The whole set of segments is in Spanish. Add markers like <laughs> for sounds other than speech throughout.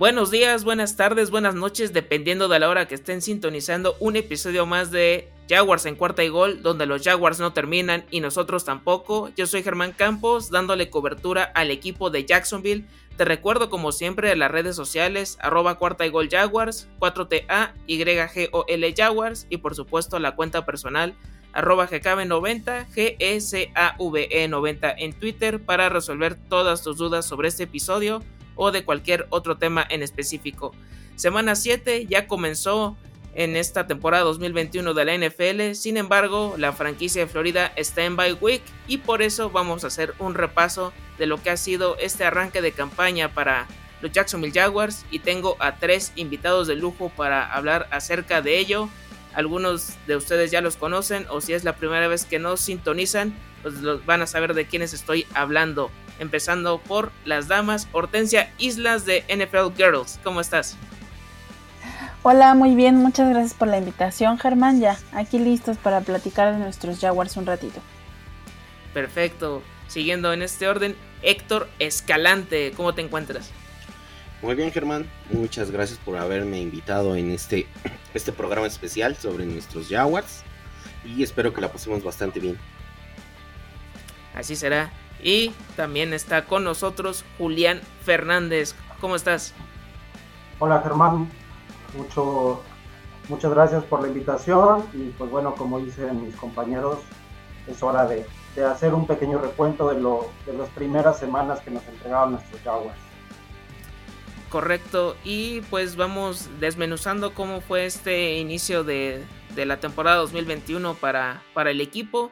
Buenos días, buenas tardes, buenas noches, dependiendo de la hora que estén sintonizando un episodio más de Jaguars en cuarta y gol, donde los Jaguars no terminan y nosotros tampoco. Yo soy Germán Campos, dándole cobertura al equipo de Jacksonville. Te recuerdo como siempre las redes sociales, arroba cuarta y gol Jaguars, 4TA, YGOL Jaguars y por supuesto la cuenta personal arroba GKB90, GSAVE90 en Twitter para resolver todas tus dudas sobre este episodio o de cualquier otro tema en específico. Semana 7 ya comenzó en esta temporada 2021 de la NFL, sin embargo la franquicia de Florida está en bye week y por eso vamos a hacer un repaso de lo que ha sido este arranque de campaña para los Jacksonville Jaguars y tengo a tres invitados de lujo para hablar acerca de ello. Algunos de ustedes ya los conocen o si es la primera vez que nos sintonizan, pues van a saber de quiénes estoy hablando empezando por las damas. Hortensia Islas de NFL Girls, ¿cómo estás? Hola, muy bien, muchas gracias por la invitación, Germán. Ya, aquí listos para platicar de nuestros Jaguars un ratito. Perfecto. Siguiendo en este orden, Héctor Escalante, ¿cómo te encuentras? Muy bien, Germán. Muchas gracias por haberme invitado en este, <clears throat> este programa especial sobre nuestros Jaguars. Y espero que la pasemos bastante bien. Así será. Y también está con nosotros Julián Fernández. ¿Cómo estás? Hola Germán, Mucho, muchas gracias por la invitación y pues bueno, como dicen mis compañeros, es hora de, hacer un pequeño recuento de, lo, de las primeras semanas que nos entregaron nuestros Jaguars. Correcto, y pues vamos desmenuzando cómo fue este inicio de, de la temporada 2021 para, para el equipo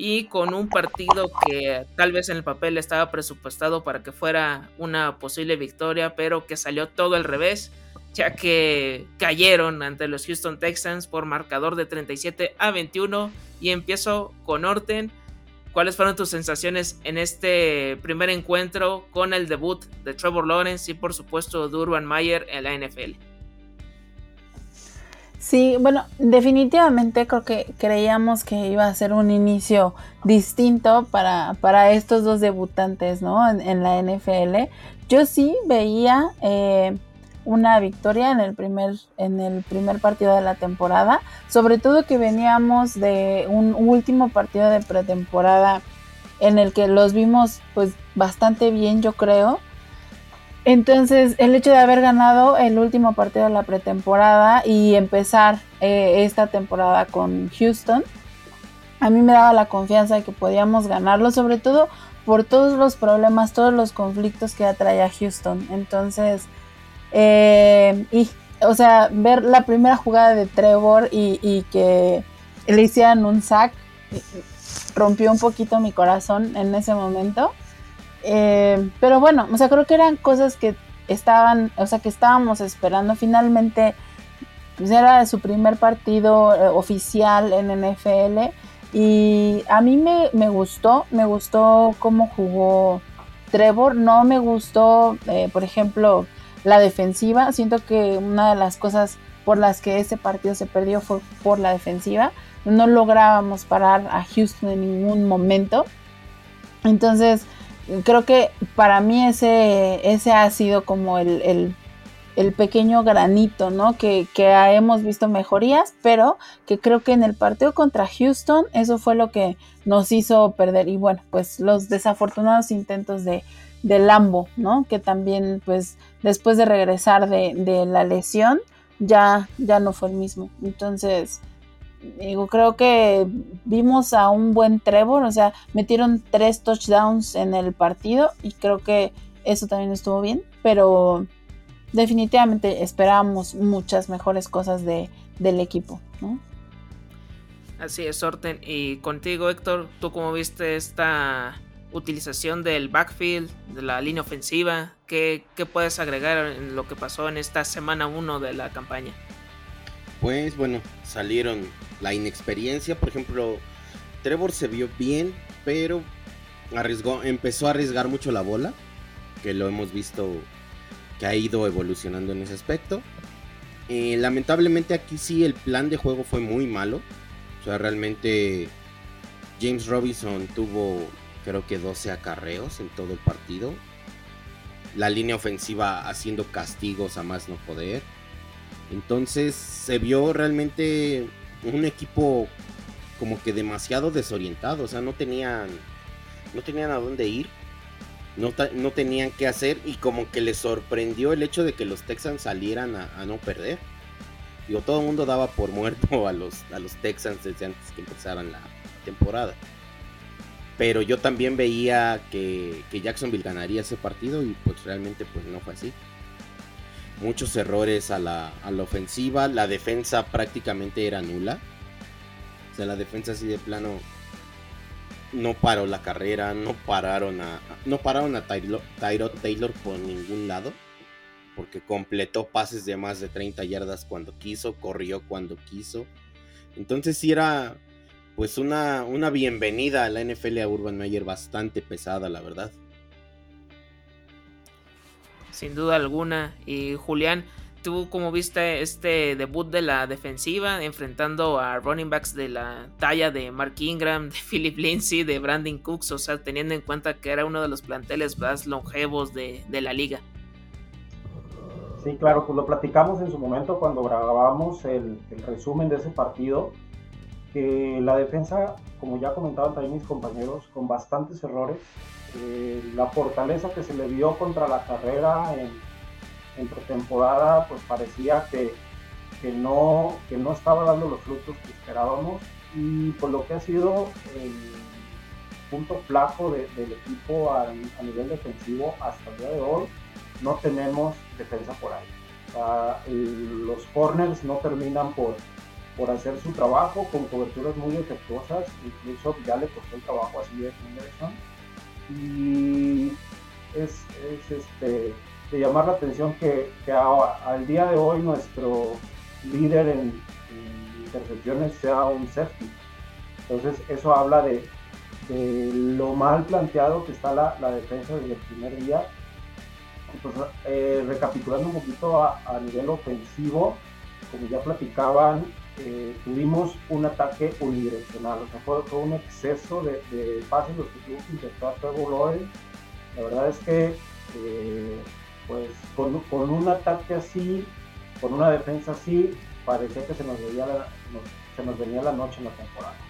y con un partido que tal vez en el papel estaba presupuestado para que fuera una posible victoria, pero que salió todo al revés, ya que cayeron ante los Houston Texans por marcador de 37 a 21 y empiezo con Orten. ¿Cuáles fueron tus sensaciones en este primer encuentro con el debut de Trevor Lawrence y por supuesto de Urban Meyer en la NFL? Sí, bueno, definitivamente creo que creíamos que iba a ser un inicio distinto para, para estos dos debutantes, ¿no? En, la NFL. Yo sí veía eh, una victoria en el, primer, en el primer partido de la temporada, sobre todo que veníamos de un último partido de pretemporada en el que los vimos pues bastante bien, yo creo. Entonces, el hecho de haber ganado el último partido de la pretemporada y empezar eh, esta temporada con Houston, a mí me daba la confianza de que podíamos ganarlo, sobre todo por todos los problemas, todos los conflictos que atrae a Houston. Entonces, eh, y, o sea, ver la primera jugada de Trevor y, y que le hicieran un sack rompió un poquito mi corazón en ese momento. Eh, pero bueno, o sea, creo que eran cosas que estaban, o sea, que estábamos esperando. Finalmente, pues era su primer partido eh, oficial en NFL. Y a mí me, gustó, me gustó cómo jugó Trevor. No me gustó, eh, por ejemplo, la defensiva. Siento que una de las cosas por las que ese partido se perdió fue por la defensiva. No lográbamos parar a Houston en ningún momento. Entonces, creo que para mí ese, ese ha sido como el, pequeño granito, ¿no? Que, hemos visto mejorías, pero que creo que en el partido contra Houston eso fue lo que nos hizo perder. Y bueno, pues los desafortunados intentos de, de Lambo, ¿no? Que también, pues, después de regresar de, de la lesión, ya, ya no fue el mismo. Entonces, digo, creo que vimos a un buen Trevor, o sea, metieron tres touchdowns en el partido y creo que eso también estuvo bien, pero definitivamente esperábamos muchas mejores cosas de, del equipo, ¿no? Así es, Sorten. Y contigo, Héctor, ¿tú cómo viste esta utilización del backfield, de la línea ofensiva? ¿Qué, qué puedes agregar en lo que pasó en esta semana 1 de la campaña? Pues bueno, salieron la inexperiencia, por ejemplo, Trevor se vio bien, pero arriesgó, empezó a arriesgar mucho la bola, que lo hemos visto que ha ido evolucionando en ese aspecto. Eh, lamentablemente aquí sí el plan de juego fue muy malo. O sea, realmente James Robinson tuvo creo que 12 acarreos en todo el partido. la línea ofensiva haciendo castigos a más no poder. Entonces se vio realmente un equipo como que demasiado desorientado, o sea, no tenían no tenían a dónde ir, no, tenían qué hacer y como que les sorprendió el hecho de que los Texans salieran a, no perder. Digo, todo el mundo daba por muerto a los, a los Texans desde antes que empezaran la temporada. Pero yo también veía que, que Jacksonville ganaría ese partido y pues realmente pues no fue así muchos errores a la, a la, ofensiva. La defensa prácticamente era nula. O sea, la defensa así de plano no paró la carrera, no pararon a no pararon a Tyrod Taylor por ningún lado, porque completó pases de más de 30 yardas cuando quiso, corrió cuando quiso. Entonces sí era pues una, una bienvenida a la NFL a Urban Meyer bastante pesada, la verdad sin duda alguna. Y Julián, ¿tú cómo viste este debut de la defensiva enfrentando a running backs de la talla de Mark Ingram, de <laughs> Philip Lindsay, de Brandon Cooks? O sea, teniendo en cuenta que era uno de los planteles más longevos de, la liga. Sí, claro, pues lo platicamos en su momento cuando grabábamos el, el resumen de ese partido, que la defensa, como ya comentaban también mis compañeros, con bastantes errores, eh, la fortaleza que se le vio contra la carrera en, pretemporada, pues parecía que, que, no, que no estaba dando los frutos que esperábamos. Y por lo que ha sido el punto flaco del equipo a, nivel defensivo hasta el día de hoy, no tenemos defensa por ahí. los corners no terminan por, por hacer su trabajo con coberturas muy efectuosas, incluso ya le costó el trabajo así de Henderson y es, este, de llamar la atención que, al día de hoy nuestro líder en, intercepciones sea un safety. Entonces eso habla de, lo mal planteado que está la, defensa desde el primer día. Entonces, eh, recapitulando un poquito a nivel ofensivo, como ya platicaban, eh, tuvimos un ataque unidireccional, o sea, fue, un exceso de, pases los que tuvo que intentar Trevor Lawrence. La verdad es que, eh, pues, con, un ataque así, con una defensa así, parecía que se nos venía la noche en la temporada.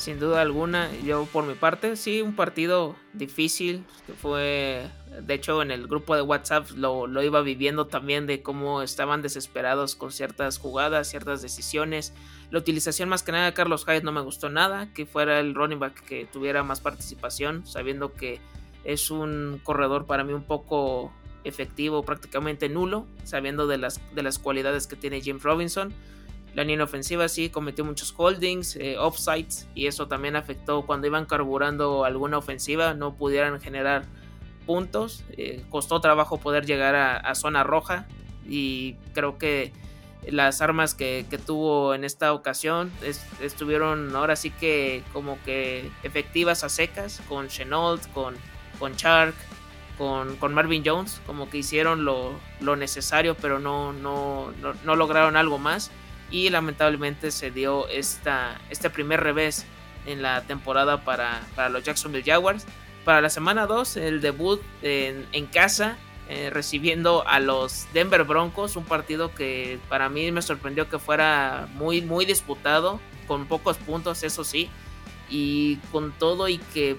Sin duda alguna, yo por mi parte, sí, un partido difícil, que fue de hecho, en el grupo de WhatsApp lo, iba viviendo también de cómo estaban desesperados con ciertas jugadas, ciertas decisiones. La utilización más que nada de Carlos Hyde no me gustó nada, que fuera el running back que tuviera más participación, sabiendo que es un corredor para mí un poco efectivo, prácticamente nulo, sabiendo de las, de las cualidades que tiene James Robinson. La línea ofensiva sí cometió muchos holdings, eh, offsides, y eso también afectó cuando iban carburando alguna ofensiva, no pudieran generar puntos. Eh, costó trabajo poder llegar a, zona roja y creo que las armas que, tuvo en esta ocasión estuvieron ahora sí que como que efectivas a secas con Chenault, con, con Shark, con, con, Marvin Jones, como que hicieron lo, necesario pero no, no, no, lograron algo más y lamentablemente se dio esta, este primer revés en la temporada para, para los Jacksonville Jaguars para la semana 2, el debut en, casa, eh, recibiendo a los Denver Broncos, un partido que para mí me sorprendió que fuera muy, muy disputado, con pocos puntos, eso sí, y con todo y que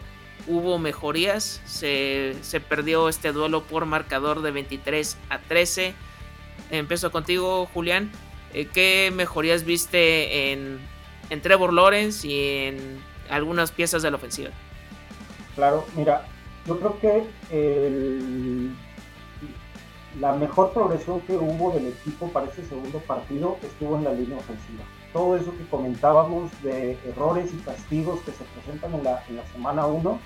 hubo mejorías, se, perdió este duelo por marcador de 23 a 13. Empiezo contigo, Julián. Eh, ¿Qué mejorías viste en, en Trevor Lawrence y en algunas piezas de la ofensiva? Claro, mira, yo creo que la mejor progresión que hubo del equipo para ese segundo partido estuvo en la línea ofensiva. Todo eso que comentábamos de errores y castigos que se presentan en la, semana 1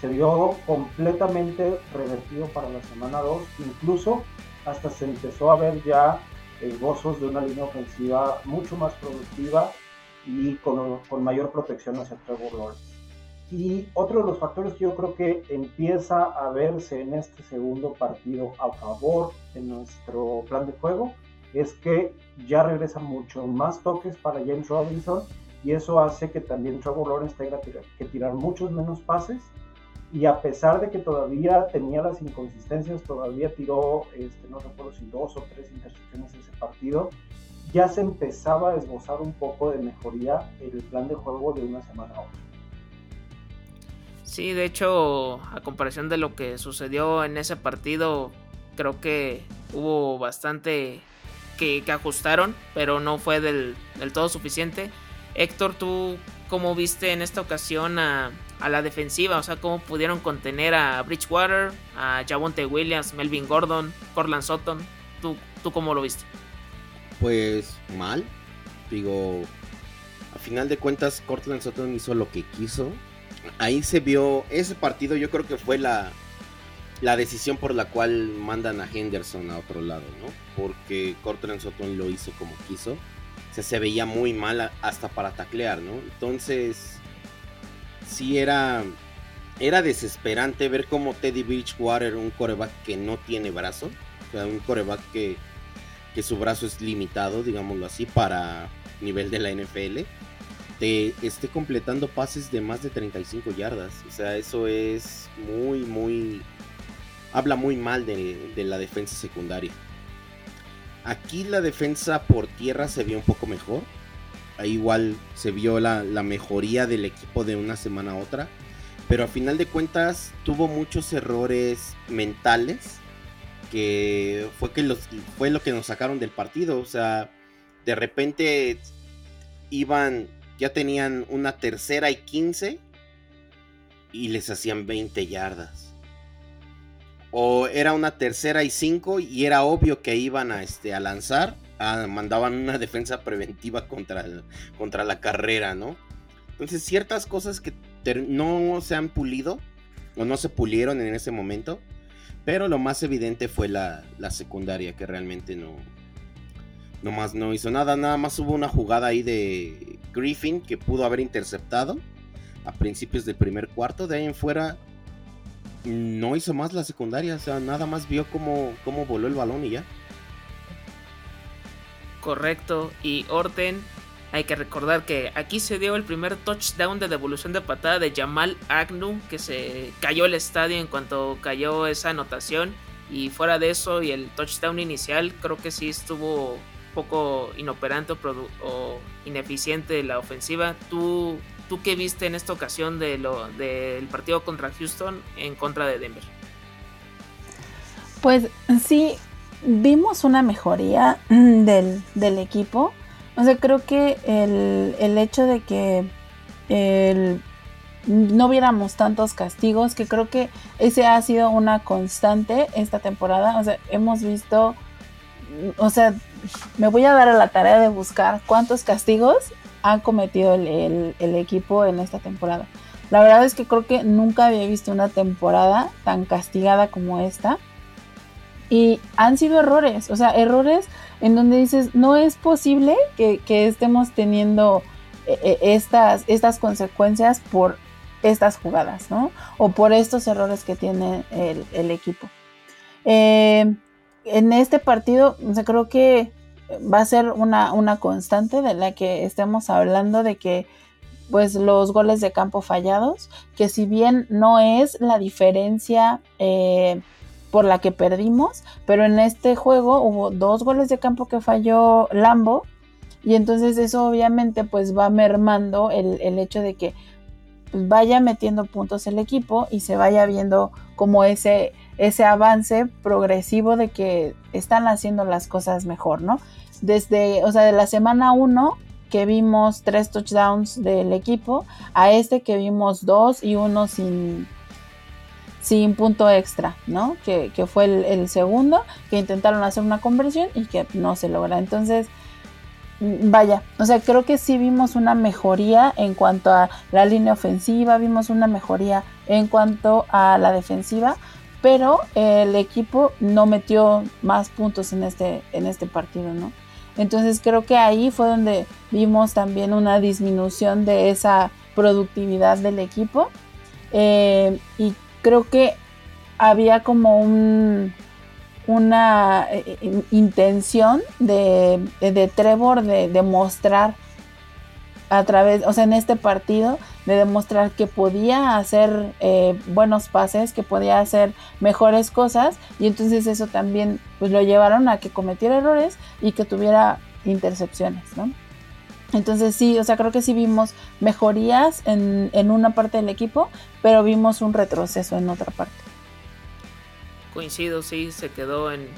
se vio completamente revertido para la semana 2. Incluso hasta se empezó a ver ya eh, gozos de una línea ofensiva mucho más productiva y con, con mayor protección hacia Trevor Lawrence. Y otro de los factores que yo creo que empieza a verse en este segundo partido a favor de nuestro plan de juego es que ya regresan mucho más toques para James Robinson y eso hace que también Trevor Lawrence tenga que tirar muchos menos pases y a pesar de que todavía tenía las inconsistencias, todavía tiró, este, no recuerdo si dos o tres intercepciones ese partido, ya se empezaba a esbozar un poco de mejoría el plan de juego de una semana a otra. Sí, de hecho, a comparación de lo que sucedió en ese partido, creo que hubo bastante que, ajustaron, pero no fue del, todo suficiente. Héctor, ¿tú cómo viste en esta ocasión a, la defensiva? O sea, ¿cómo pudieron contener a Bridgewater, a Javonte Williams, Melvin Gordon, Corland Sutton? ¿Tú, ¿Tú cómo lo viste? Pues mal. Digo, a final de cuentas, Cortland Sutton hizo lo que quiso. Ahí se vio, ese partido yo creo que fue la, la decisión por la cual mandan a Henderson a otro lado, ¿no? Porque Cortland Sutton lo hizo como quiso. O sea, se veía muy mal hasta para taclear, ¿no? Entonces, sí era, era desesperante ver cómo Teddy Bridgewater, un coreback que no tiene brazo, o sea, un coreback que, que su brazo es limitado, digámoslo así, para nivel de la NFL, te esté completando pases de más de 35 yardas. O sea, eso es muy, muy habla muy mal de, la defensa secundaria. Aquí la defensa por tierra se vio un poco mejor. Ahí igual se vio la, mejoría del equipo de una semana a otra. Pero a final de cuentas tuvo muchos errores mentales. Que fue, que los, fue lo que nos sacaron del partido. O sea, de repente iban, ya tenían una tercera y 15 y les hacían 20 yardas o era una tercera y cinco y era obvio que iban a, este, a lanzar, mandaban una defensa preventiva contra, contra la carrera, ¿no? Entonces ciertas cosas que no se han pulido o no se pulieron en ese momento, pero lo más evidente fue la, la secundaria que realmente no, no más no hizo nada, nada más hubo una jugada ahí de Griffin que pudo haber interceptado a principios del primer cuarto, de ahí en fuera no hizo más la secundaria, o sea, nada más vio cómo, cómo voló el balón y ya. Correcto, y Orten, hay que recordar que aquí se dio el primer touchdown de devolución de patada de Jamal Agnew, que se cayó el estadio en cuanto cayó esa anotación. Y fuera de eso y el touchdown inicial, creo que sí estuvo un poco inoperante o, ineficiente la ofensiva. ¿Tú ¿Tú qué viste en esta ocasión de lo, del partido contra Houston en contra de Denver? Pues sí, vimos una mejoría del, equipo. O sea, creo que el, hecho de que no viéramos tantos castigos, que creo que ese ha sido una constante esta temporada. O sea, hemos visto, o sea, me voy a dar a la tarea de buscar cuántos castigos ha cometido el, equipo en esta temporada. La verdad es que creo que nunca había visto una temporada tan castigada como esta. Y han sido errores, o sea, errores en donde dices, no es posible que, estemos teniendo eh, eh, estas, estas consecuencias por estas jugadas, ¿no? O por estos errores que tiene el, equipo. Eh, en este partido, o sea, creo que va a ser una, una constante de la que estemos hablando de que pues los goles de campo fallados, que si bien no es la diferencia eh, por la que perdimos, pero en este juego hubo dos goles de campo que falló Lambo y entonces eso obviamente pues va mermando el, el hecho de que vaya metiendo puntos el equipo y se vaya viendo como ese, ese avance progresivo de que están haciendo las cosas mejor, ¿no? Desde, o sea, de la semana 1 que vimos tres touchdowns del equipo a este que vimos dos y uno sin, sin punto extra, ¿no? Que, fue el, el, segundo, que intentaron hacer una conversión y que no se logra. Entonces, mm, vaya, o sea, creo que sí vimos una mejoría en cuanto a la línea ofensiva, vimos una mejoría en cuanto a la defensiva, pero el equipo no metió más puntos en este, en este partido, ¿no? Entonces creo que ahí fue donde vimos también una disminución de esa productividad del equipo. Eh, y creo que había como un, una eh, intención de, Trevor de, demostrar a través, o sea, en este partido, demostrar que podía hacer eh, buenos pases, que podía hacer mejores cosas y entonces eso también pues lo llevaron a que cometiera errores y que tuviera intercepciones, ¿no? Entonces sí, o sea, creo que sí vimos mejorías en, en una parte del equipo, pero vimos un retroceso en otra parte. Coincido, sí, se quedó en,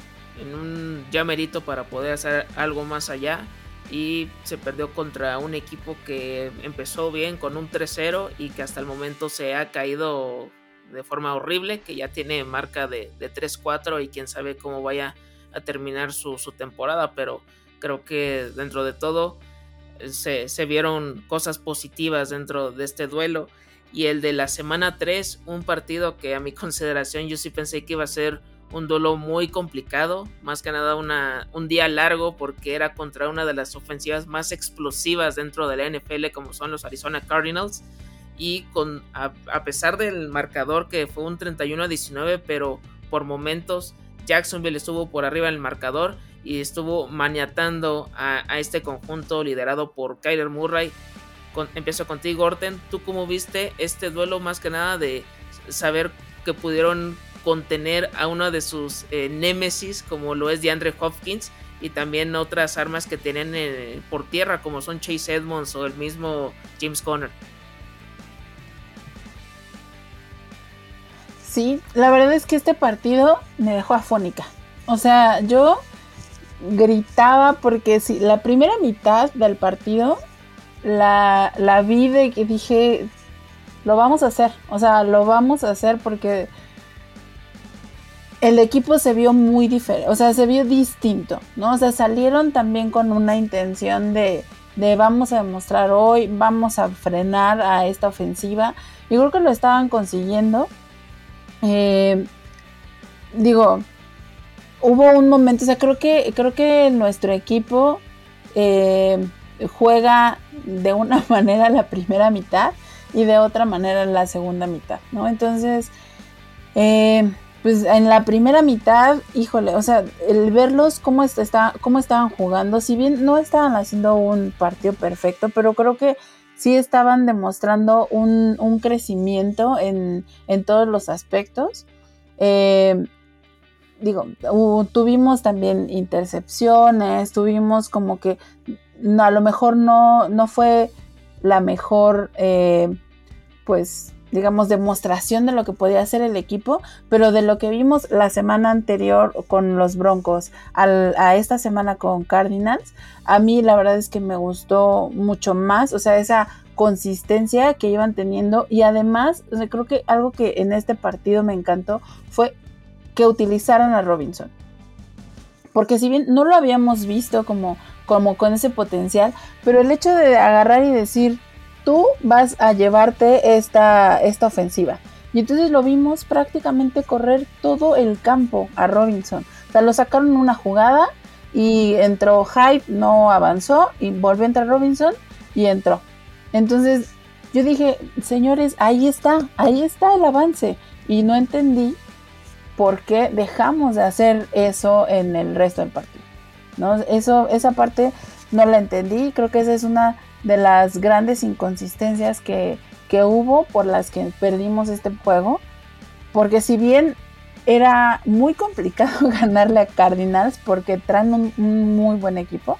en un llamerito para poder hacer algo más allá y se perdió contra un equipo que empezó bien con un 3-0 y que hasta el momento se ha caído de forma horrible, que ya tiene marca de, de 3-4 y quién sabe cómo vaya a terminar su, temporada, pero creo que dentro de todo se, vieron cosas positivas dentro de este duelo. Y el de la semana 3, un partido que a mi <laughs> consideración yo sí pensé que iba a ser un duelo muy complicado, más que nada una, un día largo porque era contra una de las ofensivas más explosivas dentro de la NFL como son los Arizona Cardinals. Y con a, pesar del marcador que fue un 31 a 19 pero por momentos Jacksonville estuvo por arriba del marcador y estuvo maniatando a, este conjunto liderado por Kyler Murray con, empiezo contigo Orten, ¿tú cómo viste este duelo más que nada de saber que pudieron contener a uno de sus eh, némesis, como lo es DeAndre Hopkins, y también otras armas que tienen eh, por tierra, como son Chase Edmonds o el mismo James Conner. Sí, la verdad es que este partido me dejó afónica. O sea, yo gritaba porque si la primera mitad del partido la, la vi de que dije, lo vamos a hacer. O sea, lo vamos a hacer porque el equipo se vio muy diferente, o sea, se vio distinto, ¿no? O sea, salieron también con una intención de, de vamos a demostrar hoy, vamos a frenar a esta ofensiva. Y creo que lo estaban consiguiendo. Eh, digo, hubo un momento, o sea, creo que, creo que nuestro equipo eh, juega de una <laughs> manera la primera mitad y de otra manera la segunda mitad, ¿no? Entonces, eh, pues en la primera mitad, híjole, o sea, el verlos cómo, está, cómo estaban jugando, si bien no estaban haciendo un partido perfecto, pero creo que sí estaban demostrando un, un crecimiento en, en, todos los aspectos. Eh, digo, tuvimos también intercepciones, tuvimos como que a lo mejor no, no fue la mejor, eh, pues, digamos, demostración de lo que podía hacer el equipo, pero de lo que vimos la semana anterior con los Broncos a esta semana con Cardinals, a mí la verdad es que me gustó mucho más, o sea, esa consistencia que iban teniendo y además, creo que algo que en este partido me encantó fue que utilizaran a Robinson. Porque si bien no lo habíamos visto como, como con ese potencial, pero el hecho de agarrar y decir, tú vas a llevarte esta, esta ofensiva. Y entonces lo vimos prácticamente correr todo el campo a Robinson. O sea, lo sacaron una jugada y entró Hype, no avanzó y volvió a entrar Robinson y entró. Entonces yo dije, señores, ahí está, ahí está el avance. Y no entendí por qué dejamos de hacer eso en el resto del partido. ¿no? Eso, esa parte no la entendí. Creo que esa es una de las grandes inconsistencias que, hubo por las que perdimos este juego. Porque si bien era muy complicado <laughs> ganarle a Cardinals porque traen un, muy buen equipo.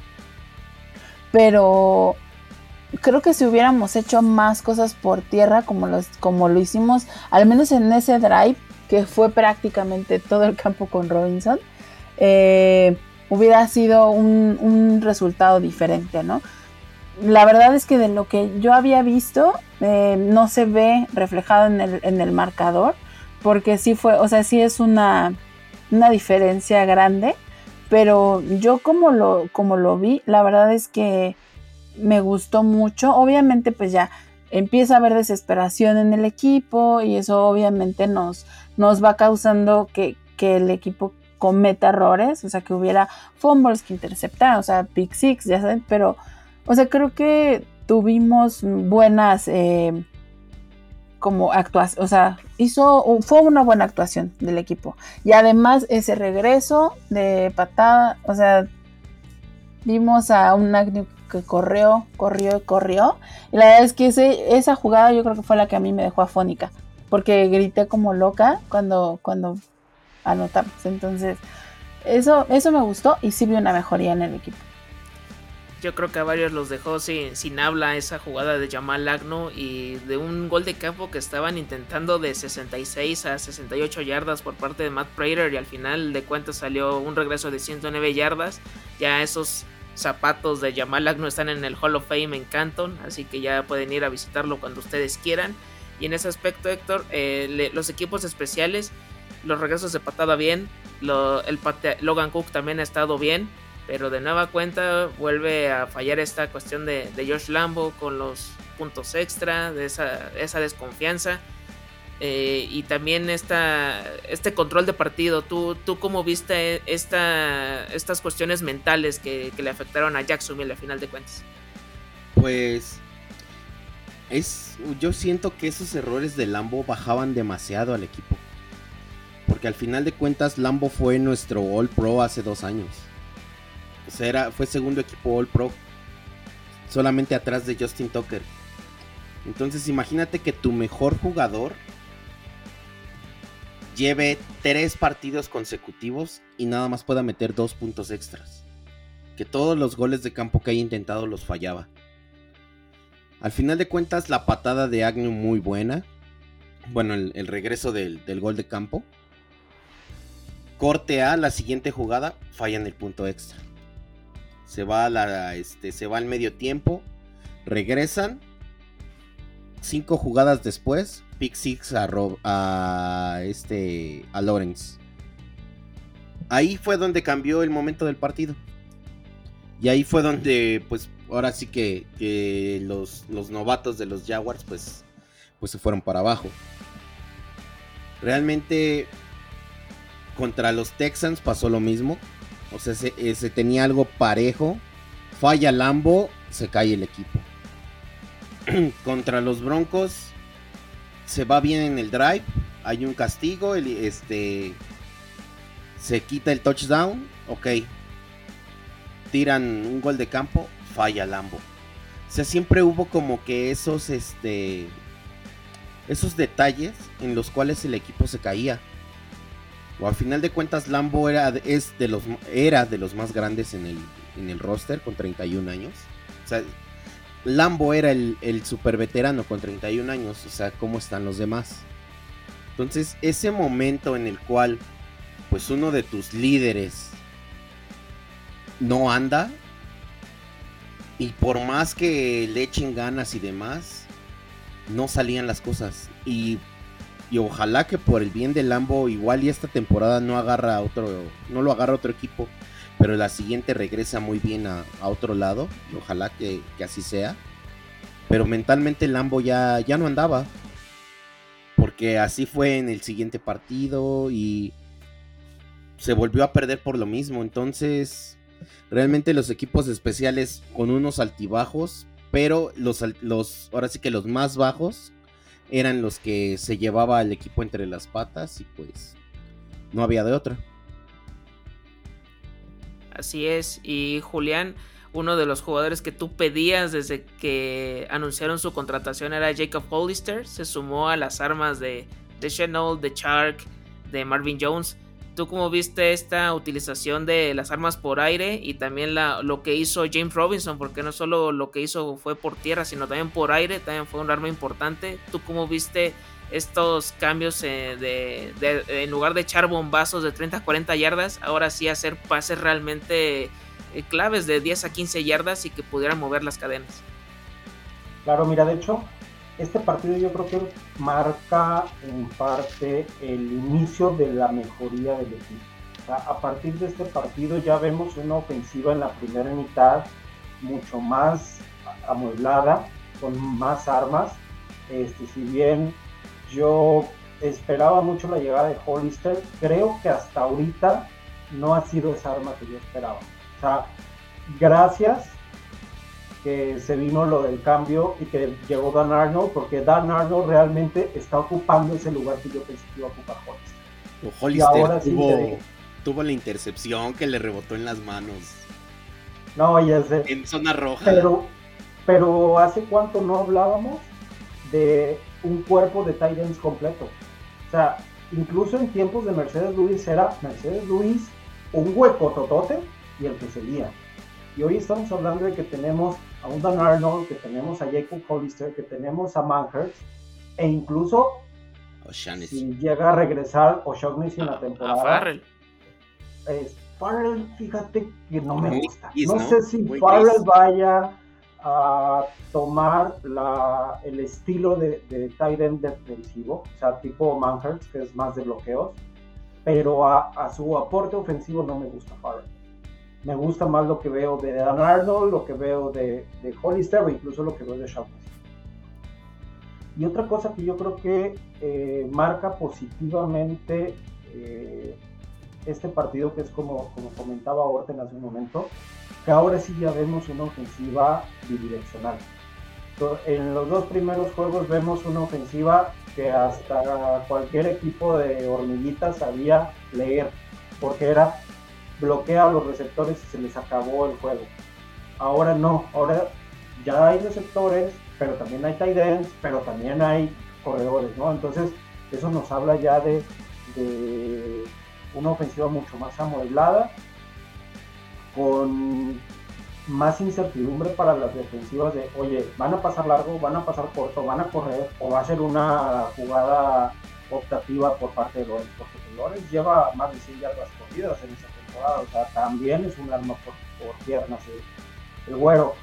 Pero creo que si hubiéramos hecho más cosas por tierra como, los, como lo hicimos, al menos en ese drive, que fue prácticamente todo el campo con Robinson, eh, hubiera sido un, un, resultado diferente, ¿no? la verdad es que de lo que yo había visto eh, no se ve reflejado en el, en el, marcador porque sí fue, o sea, sí es una, una diferencia grande, pero yo como lo, como lo vi, la verdad es que me gustó mucho. Obviamente pues ya empieza a haber desesperación en el equipo y eso obviamente nos, nos va causando que, que el equipo cometa errores, o sea, que hubiera fumbles que interceptaran, o sea, pick six, ya saben, pero o sea, creo que tuvimos buenas eh, como actuación, o sea, hizo, fue una buena actuación del equipo. Y además ese regreso de patada, o sea, vimos a un Agnew que corrió, corrió, corrió. Y la verdad es que ese, esa jugada yo creo que fue la que a mí me dejó afónica. Porque grité como loca cuando, cuando anotamos. Entonces, eso, eso me gustó y sí vi una mejoría en el equipo. Yo creo que a varios los dejó sin, sin habla esa jugada de Jamal Lagno y de un gol de campo que estaban intentando de 66 a 68 yardas por parte de Matt Prater y al final de cuentas salió un regreso de 109 yardas. Ya esos zapatos de Jamal Lagno están en el Hall of Fame en Canton, así que ya pueden ir a visitarlo cuando ustedes quieran. Y en ese aspecto, Héctor, eh, los equipos especiales, los regresos de patada bien, el Logan Cook también ha estado bien pero de nueva cuenta vuelve a fallar esta cuestión de, Josh Lambo con los puntos extra, de esa, desconfianza. Eh, y también esta, este control de partido. ¿Tú, tú cómo viste esta, estas cuestiones mentales que, le afectaron a Jacksonville a final de cuentas? Pues es, yo siento que esos errores de Lambo bajaban demasiado al equipo. Porque al final de cuentas Lambo fue nuestro All Pro hace dos años fue segundo equipo All Pro. Solamente atrás de Justin Tucker. Entonces imagínate que tu mejor jugador lleve tres partidos consecutivos y nada más pueda meter dos puntos extras. Que todos los goles de campo que haya intentado los fallaba. Al final de cuentas, la patada de Agnew muy buena. Bueno, el, regreso del, gol de campo. Corte a la siguiente jugada, falla en el punto extra se va la, este, se va al medio tiempo, regresan, cinco jugadas después, pick six a, a este, a Lawrence. Ahí fue donde cambió el momento del partido. Y ahí fue donde, pues, ahora sí que, los, los, novatos de los Jaguars, pues, pues se fueron para abajo. Realmente, contra los Texans pasó lo mismo. O sea, eh, se, tenía algo parejo. Falla Lambo, se cae el equipo. <clears throat> Contra los Broncos, se va bien en el drive. Hay un castigo. este, se quita el touchdown. Ok. Tiran un gol de campo. Falla Lambo. O sea, siempre hubo como que esos, este, esos detalles en los cuales el equipo se caía o al final de cuentas Lambo era, es de los, era de los más grandes en el, en el roster con 31 años. O sea, Lambo era el, el super veterano con 31 años. O sea, ¿cómo están los demás? Entonces, ese momento en el cual, pues uno de tus líderes no anda, y por más que le echen ganas y demás, no salían las cosas. Y y ojalá que por el bien del Lambo igual y esta temporada no agarra otro no lo agarra otro equipo pero la siguiente regresa muy bien a, otro lado ojalá que, así sea pero mentalmente Lambo ya, ya no andaba porque así fue en el siguiente partido y se volvió a perder por lo mismo entonces realmente los equipos especiales con unos altibajos pero los, los ahora sí que los más bajos eran los que se llevaba al equipo entre las patas y pues no había de otra. Así es, y Julián, uno de los jugadores que tú pedías desde que anunciaron su contratación era Jacob Hollister, se sumó a las armas de, de Chenol, de Shark, de Marvin Jones ¿Tú cómo viste esta utilización de las armas por aire y también lo que hizo James Robinson? Porque no solo lo que hizo fue por tierra, sino también por aire, también fue un arma importante. ¿Tú cómo viste estos cambios eh, de, en lugar de echar bombazos de 30 a 40 yardas, ahora sí hacer pases realmente eh, claves de 10 a 15 yardas y que pudieran mover las cadenas? Claro, mira, de hecho, este partido yo creo que marca en parte el inicio de la mejoría del equipo. a partir de este partido ya vemos una ofensiva en la primera mitad mucho más amueblada, con más armas. Este, si bien yo esperaba mucho la llegada de Hollister, creo que hasta ahorita no ha sido esa arma que yo esperaba. O sea, gracias que se vino lo del cambio y que llegó Dan Arnold, porque Dan Arnold realmente está ocupando ese lugar que yo pensé que iba a ocupar Hollister. Hollister tuvo, tuvo la intercepción que le rebotó en las manos. No, ya sé. En zona roja. Pero, pero ¿hace cuánto no hablábamos de un cuerpo de Titans completo? O sea, incluso en tiempos de Mercedes Luis era Mercedes Luis un hueco totote y el que seguía. Y hoy estamos hablando de que tenemos a un Dan Arnold, que tenemos a Jacob Hollister, que tenemos a Manhurst, e incluso si llega a regresar O'Shaughnessy en la temporada. A Farrell. Farrell, fíjate que no me gusta. no, sé si Farrell vaya a tomar la, el estilo de, de tight end defensivo, o sea, tipo Manhurst, que es más de bloqueos, pero a, a su aporte ofensivo no me gusta Farrell me gusta más lo que veo de Dan Arnold, lo que veo de, de Hollister o incluso lo que veo de Shaw. Y otra cosa que yo creo que eh, marca positivamente eh, este partido, que es como, como comentaba Orten hace un momento, que ahora sí ya vemos una ofensiva bidireccional. En los dos primeros juegos vemos una ofensiva que hasta cualquier equipo de hormiguitas sabía leer, porque era bloquea a los receptores y se les acabó el juego. Ahora no, ahora ya hay receptores, pero también hay tight ends, pero también hay corredores, ¿no? Entonces, eso nos habla ya de, una ofensiva mucho más amueblada, con más incertidumbre para las defensivas de, oye, van a pasar largo, van a pasar corto, van a correr, o va a ser una jugada optativa por parte de Lorenz, porque lleva más de 100 yardas corridas en esa también es un arma por, piernas el, güero.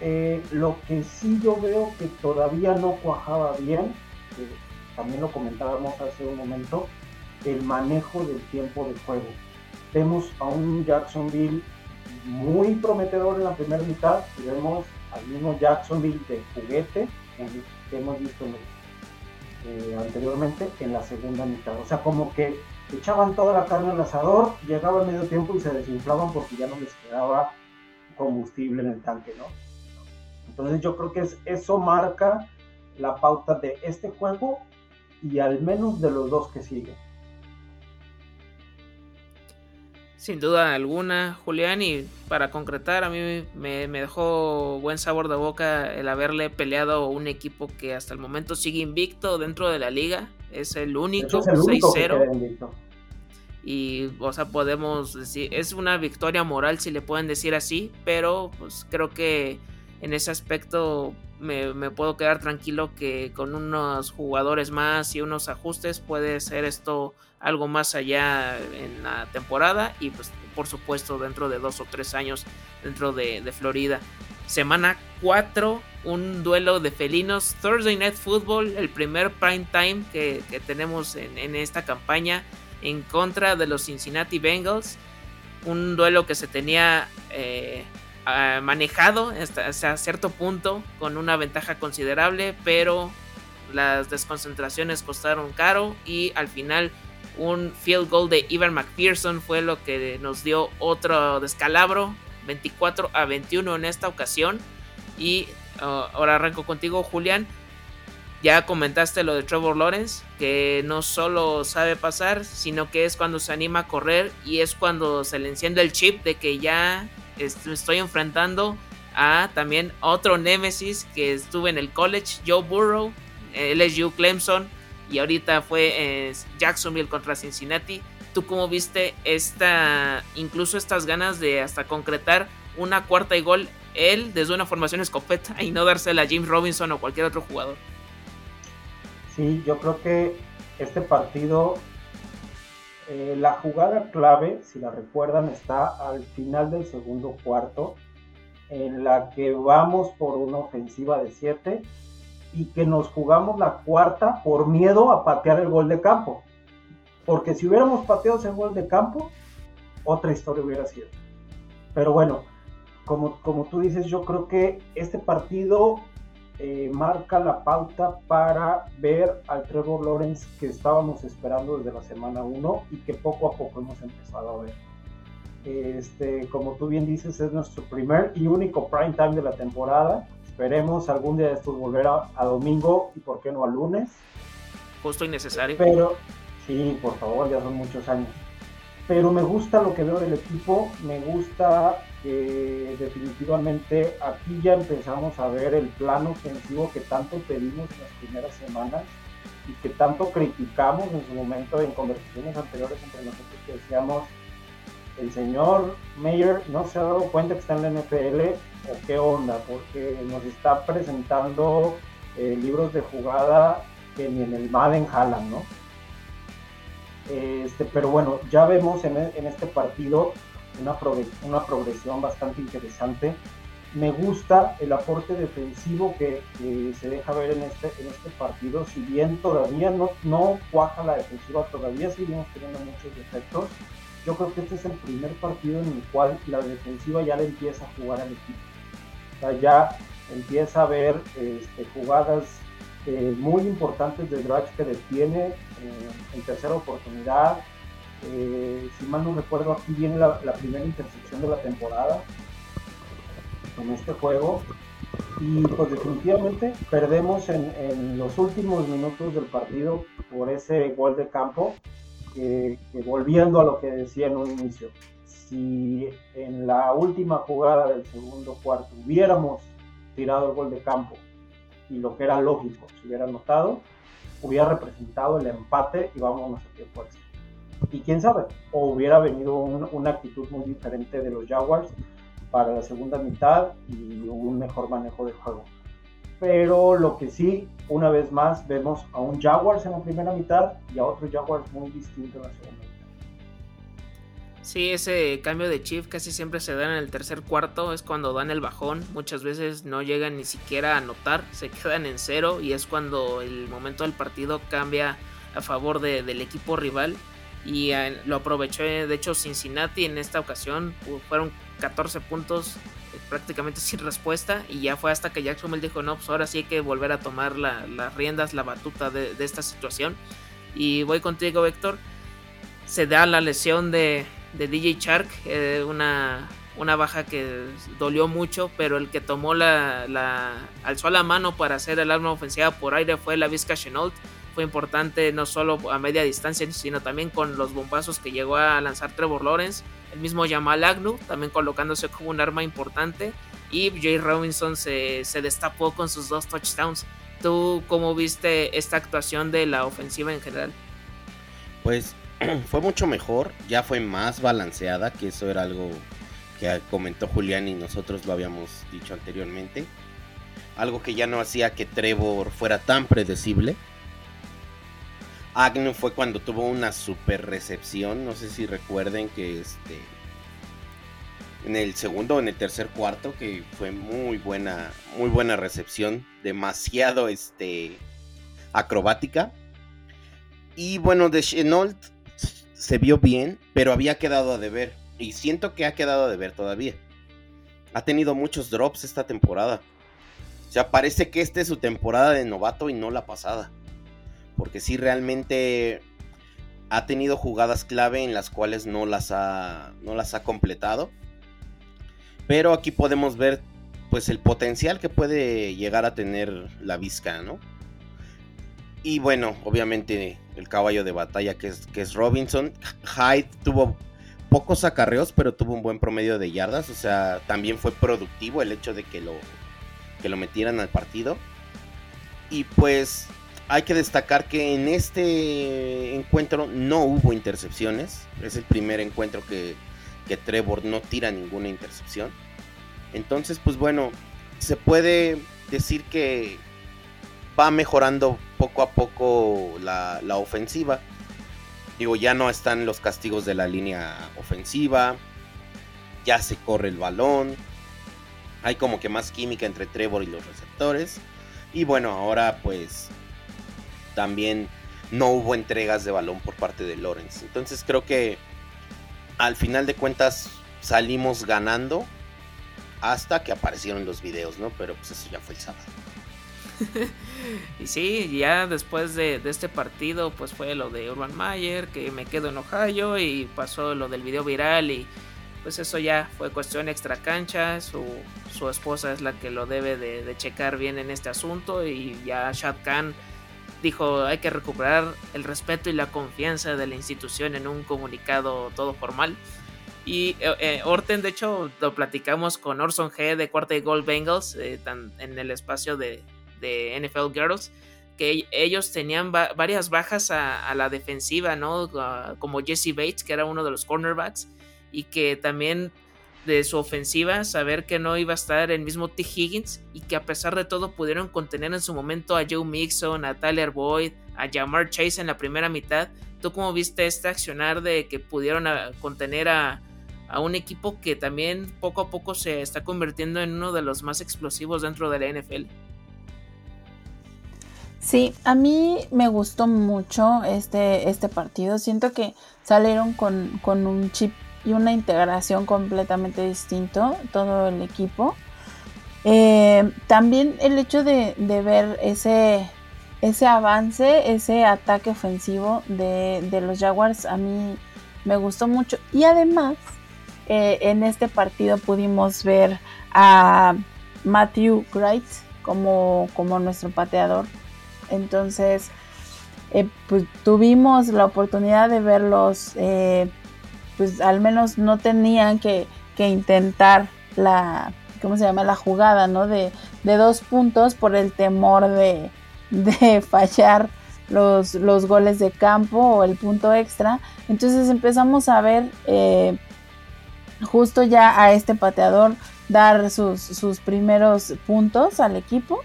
Eh, lo que sí yo veo que todavía no cuajaba bien, también lo comentábamos hace un momento, el manejo del tiempo de juego. Vemos a un Jacksonville muy prometedor en la primera mitad y vemos al mismo Jacksonville de juguete que hemos visto eh, anteriormente en la segunda mitad. O sea, como que echaban toda la carne al asador, llegaba el medio tiempo y se desinflaban porque ya no les quedaba combustible en el tanque, ¿no? Entonces yo creo que eso marca la pauta de este juego y al menos de los dos que siguen. Sin duda alguna, Julián, y para concretar, a mí me, dejó buen sabor de boca el haberle peleado a un equipo que hasta el momento sigue invicto dentro de la liga. Es el único, 6-0. Y, o sea, podemos decir, es una victoria moral si le pueden decir así, pero pues creo que en ese aspecto me, me, puedo quedar tranquilo que con unos jugadores más y unos ajustes puede ser esto algo más allá en la temporada y pues por supuesto dentro de dos o tres años dentro de, Florida. Semana 4, un duelo de felinos. Thursday Night Football, el primer prime time que, tenemos en, esta campaña en contra de los Cincinnati Bengals. Un duelo que se tenía eh, manejado hasta, cierto punto con una ventaja considerable, pero las desconcentraciones costaron caro y al final un field goal de Ivan McPherson fue lo que nos dio otro descalabro. 24 a 21 en esta ocasión. Y ahora arranco contigo, Julián. Ya comentaste lo de Trevor Lawrence, que no solo sabe pasar, sino que es cuando se anima a correr y es cuando se le enciende el chip de que ya estoy enfrentando a también otro Nemesis que estuve en el college, Joe Burrow, LSU Clemson y ahorita fue Jacksonville contra Cincinnati. ¿Tú cómo viste esta, incluso estas ganas de hasta concretar una cuarta y gol él desde una formación escopeta y no dársela a James Robinson o cualquier otro jugador? Sí, yo creo que este partido, eh, la jugada clave, si la recuerdan, está al final del segundo cuarto, en la que vamos por una ofensiva de 7 y que nos jugamos la cuarta por miedo a patear el gol de campo. Porque si hubiéramos pateado ese gol de campo, otra historia hubiera sido. Pero bueno, como, como tú dices, yo creo que este partido eh, marca la pauta para ver al Trevor Lawrence que estábamos esperando desde la semana 1 y que poco a poco hemos empezado a ver. Este, como tú bien dices, es nuestro primer y único prime time de la temporada. Esperemos algún día de estos volver a, domingo y por qué no a lunes. Justo innecesario. Pero sí, por favor, ya son muchos años. Pero me gusta lo que veo del equipo, me gusta que definitivamente aquí ya empezamos a ver el plano ofensivo que tanto pedimos en las primeras semanas y que tanto criticamos en su momento en conversaciones anteriores entre nosotros que decíamos el señor Mayer no se ha dado cuenta que está en la NFL o qué onda, porque nos está presentando eh, libros de jugada que ni en el Madden jalan, ¿no? Este, pero bueno, ya vemos en, en este partido una, progresión bastante interesante. Me gusta el aporte defensivo que, se deja ver en este, en este partido, si bien todavía no, no cuaja la defensiva, todavía seguimos teniendo muchos defectos. Yo creo que este es el primer partido en el cual la defensiva ya le empieza a jugar al equipo. Ya empieza a ver este, jugadas eh, muy importantes de Drach que detiene en tercera oportunidad. Eh, si mal no recuerdo, aquí viene la, primera intercepción de la temporada en este juego. Y pues definitivamente perdemos en, los últimos minutos del partido por ese gol de campo, que volviendo a lo que decía en un inicio, si en la última jugada del segundo cuarto hubiéramos tirado el gol de campo y lo que era lógico, si hubiera anotado, hubiera representado el empate y vámonos a tiempo extra. Y quién sabe, o hubiera venido una actitud muy diferente de los Jaguars para la segunda mitad y un mejor manejo del juego. Pero lo que sí, una vez más, vemos a un Jaguars en la primera mitad y a otro Jaguars muy distinto en la segunda. Sí, ese cambio de chip casi siempre se da en el tercer cuarto, es cuando dan el bajón, muchas veces no llegan ni siquiera a anotar, se quedan en cero y es cuando el momento del partido cambia a favor del equipo rival. Y eh, lo aprovechó de hecho Cincinnati en esta ocasión, fueron 14 puntos eh, prácticamente sin respuesta y ya fue hasta que Jacksonville dijo no, pues ahora sí hay que volver a tomar las riendas, la batuta de, de esta situación y voy contigo Héctor, se da la lesión de de DJ Shark, eh, una, una baja que dolió mucho, pero el que tomó la, la, alzó la mano para hacer el arma ofensiva por aire fue la Vizca Chenault. Fue importante no solo a media distancia, sino también con los bombazos que llegó a lanzar Trevor Lawrence. El mismo Jamal Agnew, también colocándose como un arma importante. Y Jay Robinson se, se destapó con sus dos touchdowns. ¿Tú cómo viste esta actuación de la ofensiva en general? Pues <clears throat> fue mucho mejor, ya fue más balanceada, que eso era algo que comentó Julián y nosotros lo habíamos dicho anteriormente. Algo que ya no hacía que Trevor fuera tan predecible. Agnew fue cuando tuvo una super recepción, no sé si recuerden que este en el segundo o en el tercer cuarto que fue muy buena, muy buena recepción, demasiado este acrobática. Y bueno, de Chenault se vio bien, pero había quedado a deber. Y siento que ha quedado a deber todavía. Ha tenido muchos drops esta temporada. O sea, parece que esta es su temporada de novato y no la pasada. Porque sí, realmente ha tenido jugadas clave en las cuales no las ha, no las ha completado. Pero aquí podemos ver pues el potencial que puede llegar a tener la Vizca, ¿no? Y bueno, obviamente el caballo de batalla que es, que es Robinson. Hyde tuvo pocos acarreos, pero tuvo un buen promedio de yardas. O sea, también fue productivo el hecho de que lo, que lo metieran al partido. Y pues hay que destacar que en este encuentro no hubo intercepciones. Es el primer encuentro que, que Trevor no tira ninguna intercepción. Entonces, pues bueno, se puede decir que va mejorando poco a poco la, ofensiva. Digo, ya no están los castigos de la línea ofensiva. Ya se corre el balón. Hay como que más química entre Trevor y los receptores. Y bueno, ahora pues también no hubo entregas de balón por parte de Lawrence. Entonces creo que al final de cuentas salimos ganando hasta que aparecieron los videos, ¿no? Pero pues eso ya fue el sábado. <laughs> y sí, ya después de, este partido, pues fue lo de Urban Mayer, que me quedo en Ohio, y pasó lo del video viral, y pues eso ya fue cuestión extra cancha. Su, esposa es la que lo debe de, checar bien en este asunto, y ya Shad Khan dijo hay que recuperar el respeto y la confianza de la institución en un comunicado todo formal. Y eh, eh, Orten, de hecho, lo platicamos con Orson G de Cuarta y Gold Bengals eh, en el espacio de, de, NFL Girls, que ellos tenían varias bajas a, la defensiva, ¿no? como Jesse Bates, que era uno de los cornerbacks, y que también de su ofensiva, saber que no iba a estar el mismo T. Higgins y que a pesar de todo pudieron contener en su momento a Joe Mixon, a Tyler Boyd, a Jamar Chase en la primera mitad. ¿Tú cómo viste este accionar de que pudieron ah, contener a, a un equipo que también poco a poco se está convirtiendo en uno de los más explosivos dentro de la NFL? Sí, a mí me gustó mucho este, este partido. Siento que salieron con, con un chip y una integración completamente distinto todo el equipo. Eh, también el hecho de, ver ese, ese avance, ese ataque ofensivo de, los Jaguars a mí me gustó mucho. Y además, eh, en este partido pudimos ver a Matthew Wright como, como nuestro pateador. Entonces, eh, pues tuvimos la oportunidad de verlos pues al menos no tenían que, intentar la, ¿cómo se llama? La jugada, ¿no? De, dos puntos por el temor de, <laughs> fallar los, los, goles de campo o el punto extra. Entonces empezamos a ver eh, justo ya a este pateador dar sus, sus, primeros puntos al equipo.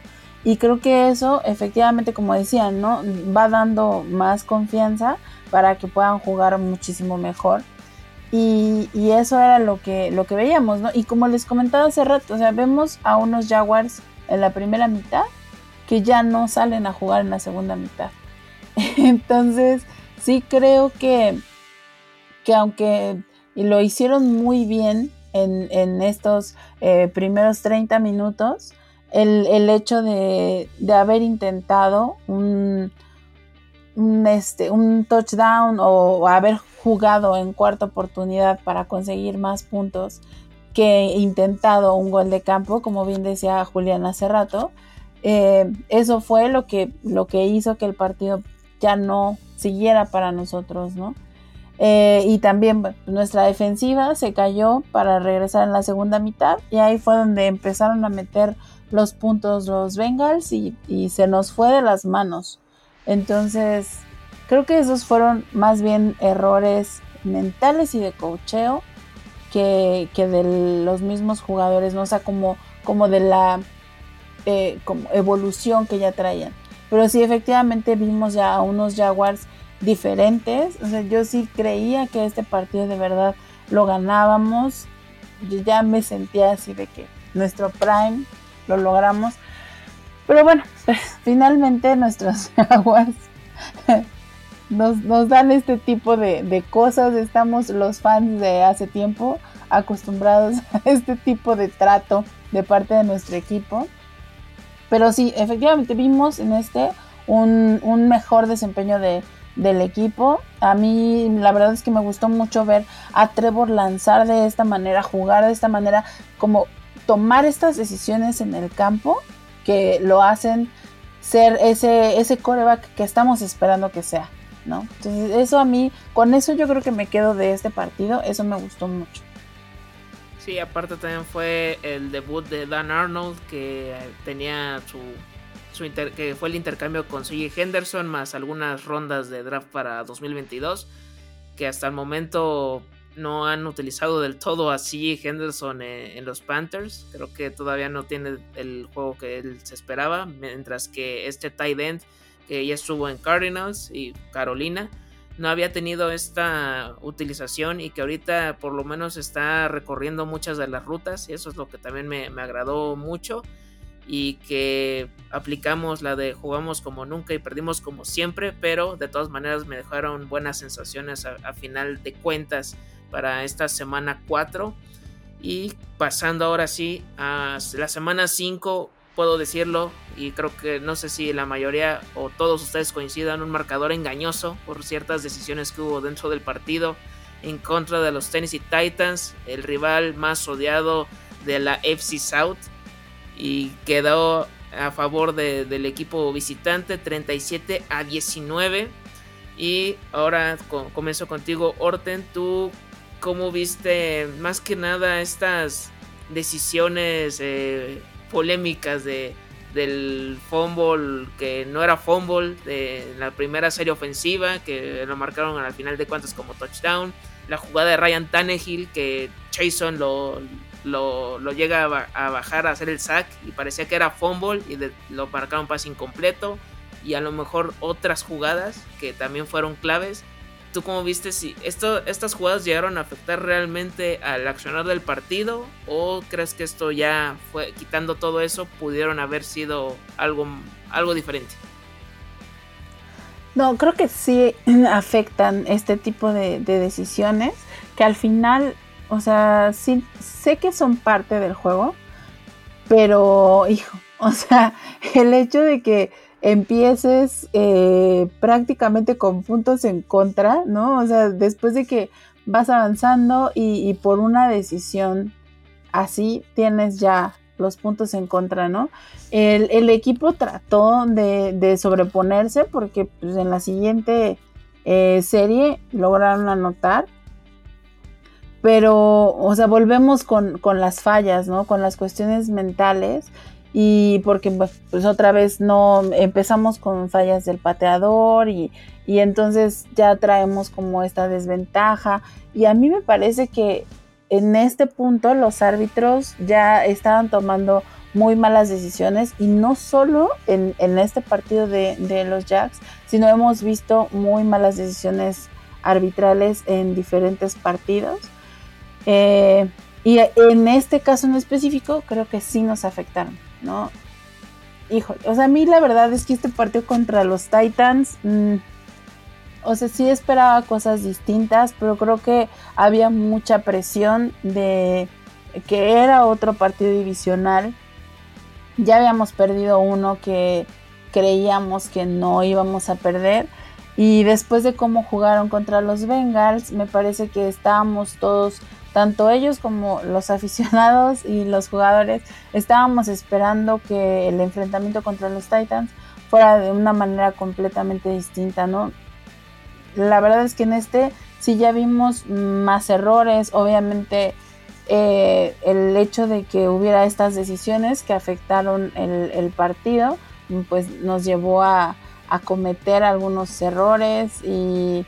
Y creo que eso, efectivamente, como decían, ¿no? Va dando más confianza para que puedan jugar muchísimo mejor y, eso era lo que, lo que veíamos, ¿no? Y como les comentaba hace rato, o sea, vemos a unos Jaguars en la primera mitad que ya no salen a jugar en la segunda mitad. <laughs> Entonces, sí creo que, que aunque lo hicieron muy bien en, estos eh, primeros 30 minutos, el, hecho de, de, haber intentado un, un, este, un touchdown o haber jugado en cuarta oportunidad para conseguir más puntos que intentado un gol de campo, como bien decía Julián hace rato. Eh, eso fue lo que, lo que hizo que el partido ya no siguiera para nosotros, ¿no? Eh, y también nuestra defensiva se cayó para regresar en la segunda mitad y ahí fue donde empezaron a meter los puntos los Bengals y, se nos fue de las manos. Entonces, Creo que esos fueron más bien errores mentales y de cocheo que, de los mismos jugadores, ¿no? O sea, como, como de la eh, como evolución que ya traían. Pero sí, efectivamente vimos ya a unos Jaguars diferentes. O sea, yo sí creía que este partido de verdad lo ganábamos. Yo ya me sentía así de que nuestro prime lo logramos. Pero bueno, pues, finalmente nuestros Jaguars <laughs> nos, dan este tipo de, cosas. Estamos los fans de hace tiempo acostumbrados <laughs> a este tipo de trato de parte de nuestro equipo. Pero sí, efectivamente vimos en este un, mejor desempeño de, del equipo. A mí la verdad es que me gustó mucho ver a Trevor lanzar de esta manera, jugar de esta manera, como tomar estas decisiones en el campo que lo hacen ser ese, ese coreback que estamos esperando que sea. Entonces eso a mí, con eso yo creo que me quedo de este partido, eso me gustó mucho. Sí, aparte también fue el debut de Dan Arnold que tenía su, su que fue el intercambio con CJ Henderson más algunas rondas de draft para 2022 que hasta el momento no han utilizado del todo a CJ Henderson en, en, los Panthers. Creo que todavía no tiene el juego que él se esperaba, mientras que este tight end que ya estuvo en Cardinals y Carolina, no había tenido esta utilización y que ahorita por lo menos está recorriendo muchas de las rutas y eso es lo que también me, agradó mucho y que aplicamos la de jugamos como nunca y perdimos como siempre, pero de todas maneras me dejaron buenas sensaciones a, final de cuentas para esta semana 4 y pasando ahora sí a la semana 5 puedo decirlo, y creo que no sé si la mayoría o todos ustedes coincidan, un marcador engañoso por ciertas decisiones que hubo dentro del partido en contra de los Tennessee Titans, el rival más odiado de la FC South, y quedó a favor del equipo visitante, 37 a 19. Y ahora comienzo contigo, Orten. ¿Tú cómo viste más que nada estas decisiones eh, polémicas de, del fumble que no era fumble de la primera serie ofensiva que lo marcaron al final de cuentas como touchdown la jugada de Ryan Tannehill que Jason lo, lo, llega a, bajar a hacer el sack y parecía que era fumble y lo marcaron pase incompleto y a lo mejor otras jugadas que también fueron claves. ¿Tú cómo viste si estas jugadas llegaron a afectar realmente al accionar del partido o crees que esto ya fue quitando todo eso pudieron haber sido algo, algo diferente? No, creo que sí <clears throat> afectan este tipo de, de decisiones que al final o sea, sí, sé que son parte del juego, pero, hijo, <laughs> o sea, el hecho de que empieces eh, prácticamente con puntos en contra, ¿no? O sea, después de que vas avanzando y, por una decisión así tienes ya los puntos en contra, ¿no? El, equipo trató de, sobreponerse porque pues, en la siguiente eh, serie lograron anotar, pero, o sea, volvemos con, las fallas, ¿no? Con las cuestiones mentales y porque pues, pues, otra vez no empezamos con fallas del pateador y, y, entonces ya traemos como esta desventaja y a mí me parece que en este punto los árbitros ya estaban tomando muy malas decisiones y no solo en, en este partido de, de, los Jacks, sino hemos visto muy malas decisiones arbitrales en diferentes partidos. Eh, y en este caso en específico, creo que sí nos afectaron, ¿no? Híjole, o sea, a mí la verdad es que este partido contra los Titans, mm, o sea, sí esperaba cosas distintas, pero creo que había mucha presión de que era otro partido divisional. Ya habíamos perdido uno que creíamos que no íbamos a perder. Y después de cómo jugaron contra los Bengals, me parece que estábamos todos tanto ellos como los <laughs> aficionados y los jugadores estábamos esperando que el enfrentamiento contra los Titans fuera de una manera completamente distinta, ¿no? La verdad es que en este sí ya vimos más errores, obviamente eh, el hecho de que hubiera estas decisiones que afectaron el, partido, pues nos llevó a, a cometer algunos errores y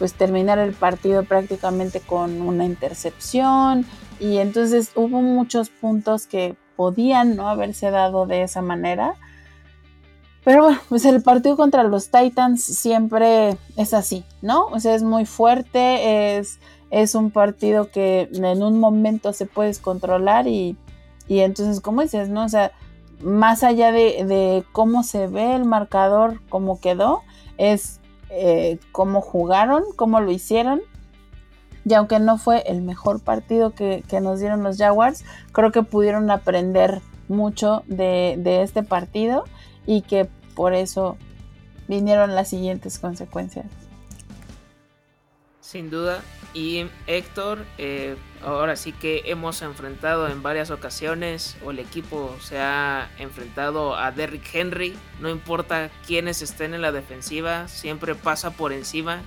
pues terminar el partido prácticamente con una intercepción y entonces hubo muchos puntos que podían no haberse dado de esa manera. Pero bueno, pues el partido contra los Titans siempre es así, ¿no? O sea, es muy fuerte, es, es un partido que en un momento se puedes controlar y, y entonces, como dices, ¿no? O sea, más allá de, de cómo se ve el marcador, cómo quedó, es eh, cómo jugaron, cómo lo hicieron. Y aunque no fue el mejor partido que, nos dieron los Jaguars, creo que pudieron aprender mucho de, de este partido y que por eso vinieron las siguientes consecuencias. Sin duda. Y Héctor, eh, ahora sí que hemos enfrentado en varias ocasiones, o el equipo se ha enfrentado a Derrick Henry. No importa quiénes estén en la defensiva, siempre pasa por encima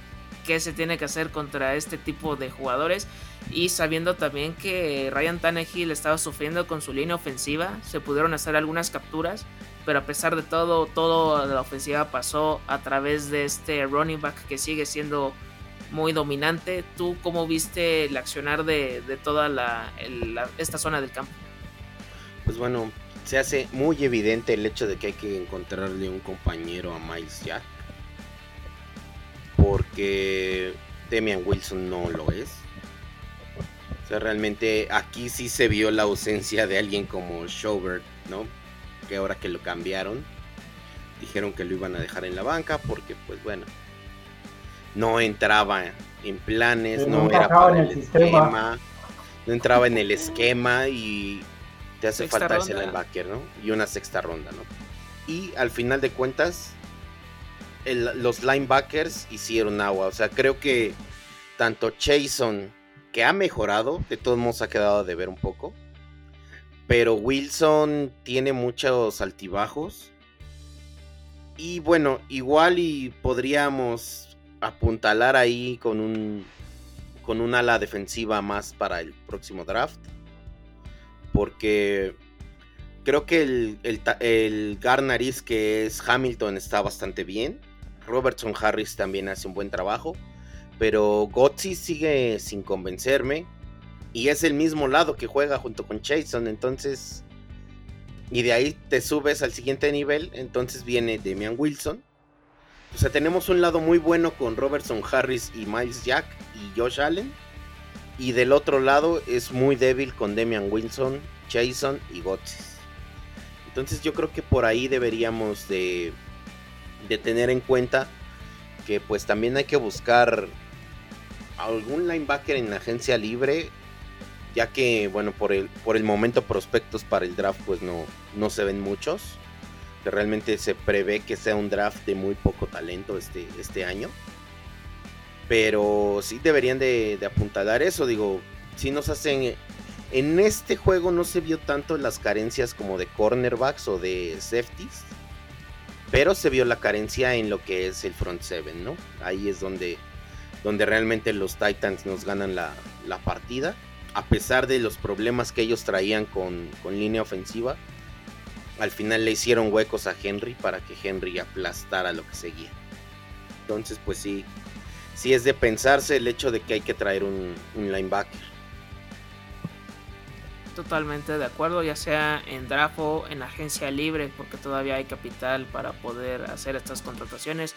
qué se tiene que hacer contra este tipo de jugadores. Y sabiendo también que Ryan Tannehill estaba sufriendo con su línea ofensiva, se pudieron hacer algunas capturas. Pero a pesar de todo, toda la ofensiva pasó a través de este running back que sigue siendo muy dominante. ¿Tú cómo viste el accionar de, toda la, esta zona del campo? Pues bueno, se hace muy evidente el hecho de que hay que encontrarle un compañero a Miles Jack. Porque Demian Wilson no lo es. O sea, realmente aquí sí se vio la ausencia de alguien como Schobert, ¿no? Que ahora que lo cambiaron, dijeron que lo iban a dejar en la banca porque, pues bueno, no entraba en planes, no, era para el, esquema. no entraba en el esquema y te hace falta ese linebacker, ¿no? Y una sexta ronda, ¿no? Y al final de cuentas, los linebackers hicieron agua. O sea, creo que tanto Chason, que ha mejorado, de todos modos ha quedado de ver un poco, Pero Wilson tiene muchos altibajos. Y bueno, igual y podríamos apuntalar ahí con un con ala defensiva más para el próximo draft. Porque creo que el, el, Garnaris que es Hamilton está bastante bien. Robertson Harris también hace un buen trabajo. Pero Gotzi sigue sin convencerme. Y es el mismo lado que juega junto con Chason. Entonces. Y de ahí te subes al siguiente nivel. Entonces viene Demian Wilson. O sea, tenemos un lado muy bueno con Robertson Harris y Miles Jack y Josh Allen. Y del otro lado es muy débil con Demian Wilson, Jason y Gotsis. Entonces yo creo que por ahí deberíamos de, de tener en cuenta que pues también hay que buscar algún linebacker en la agencia libre, ya que, bueno, por el, por el momento prospectos para el draft pues no, no se ven muchos. Que realmente se prevé que sea un draft de muy poco talento este, este año. Pero sí deberían de, de apuntalar eso, digo, si nos hacen... En este juego no se vio tanto las carencias como de cornerbacks o de safeties. Pero se vio la carencia en lo que es el front seven, ¿no? Ahí es donde donde realmente los Titans nos ganan la, partida, a pesar de los problemas que ellos traían con, línea ofensiva. Al final le hicieron huecos a Henry para que Henry aplastara lo que seguía. Entonces, pues sí, sí es de pensarse el hecho de que hay que traer un, linebacker. Totalmente de acuerdo, ya sea en draft o en agencia libre, porque todavía hay capital para poder hacer estas contrataciones.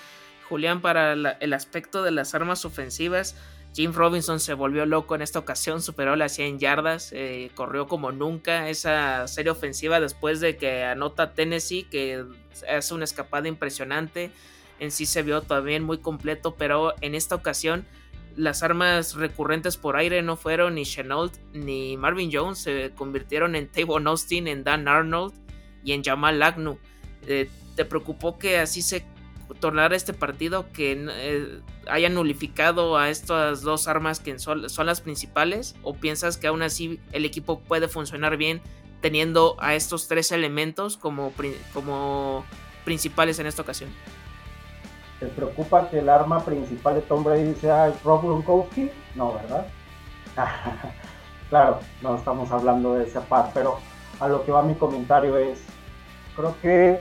Julián, para el aspecto de las armas ofensivas, Jim Robinson se volvió loco en esta ocasión, superó las 100 yardas, eh, corrió como nunca esa serie ofensiva después de que anota Tennessee, que hace una escapada impresionante. En sí se vio también muy completo, pero en esta ocasión las armas recurrentes por aire no fueron ni Chenault ni Marvin Jones, se convirtieron en Tavon Austin, en Dan Arnold y en Jamal Agnew. Eh, ¿Te preocupó que así se tornar este partido que eh, haya nulificado a estas dos armas que son, las principales? ¿O piensas que aún así el equipo puede funcionar bien teniendo a estos tres elementos como, como principales en esta ocasión? ¿Te preocupa que el arma principal de Tom Brady sea Rob Gronkowski? No, ¿verdad? <laughs> claro, no estamos hablando de esa par, pero a lo que va mi comentario es, creo que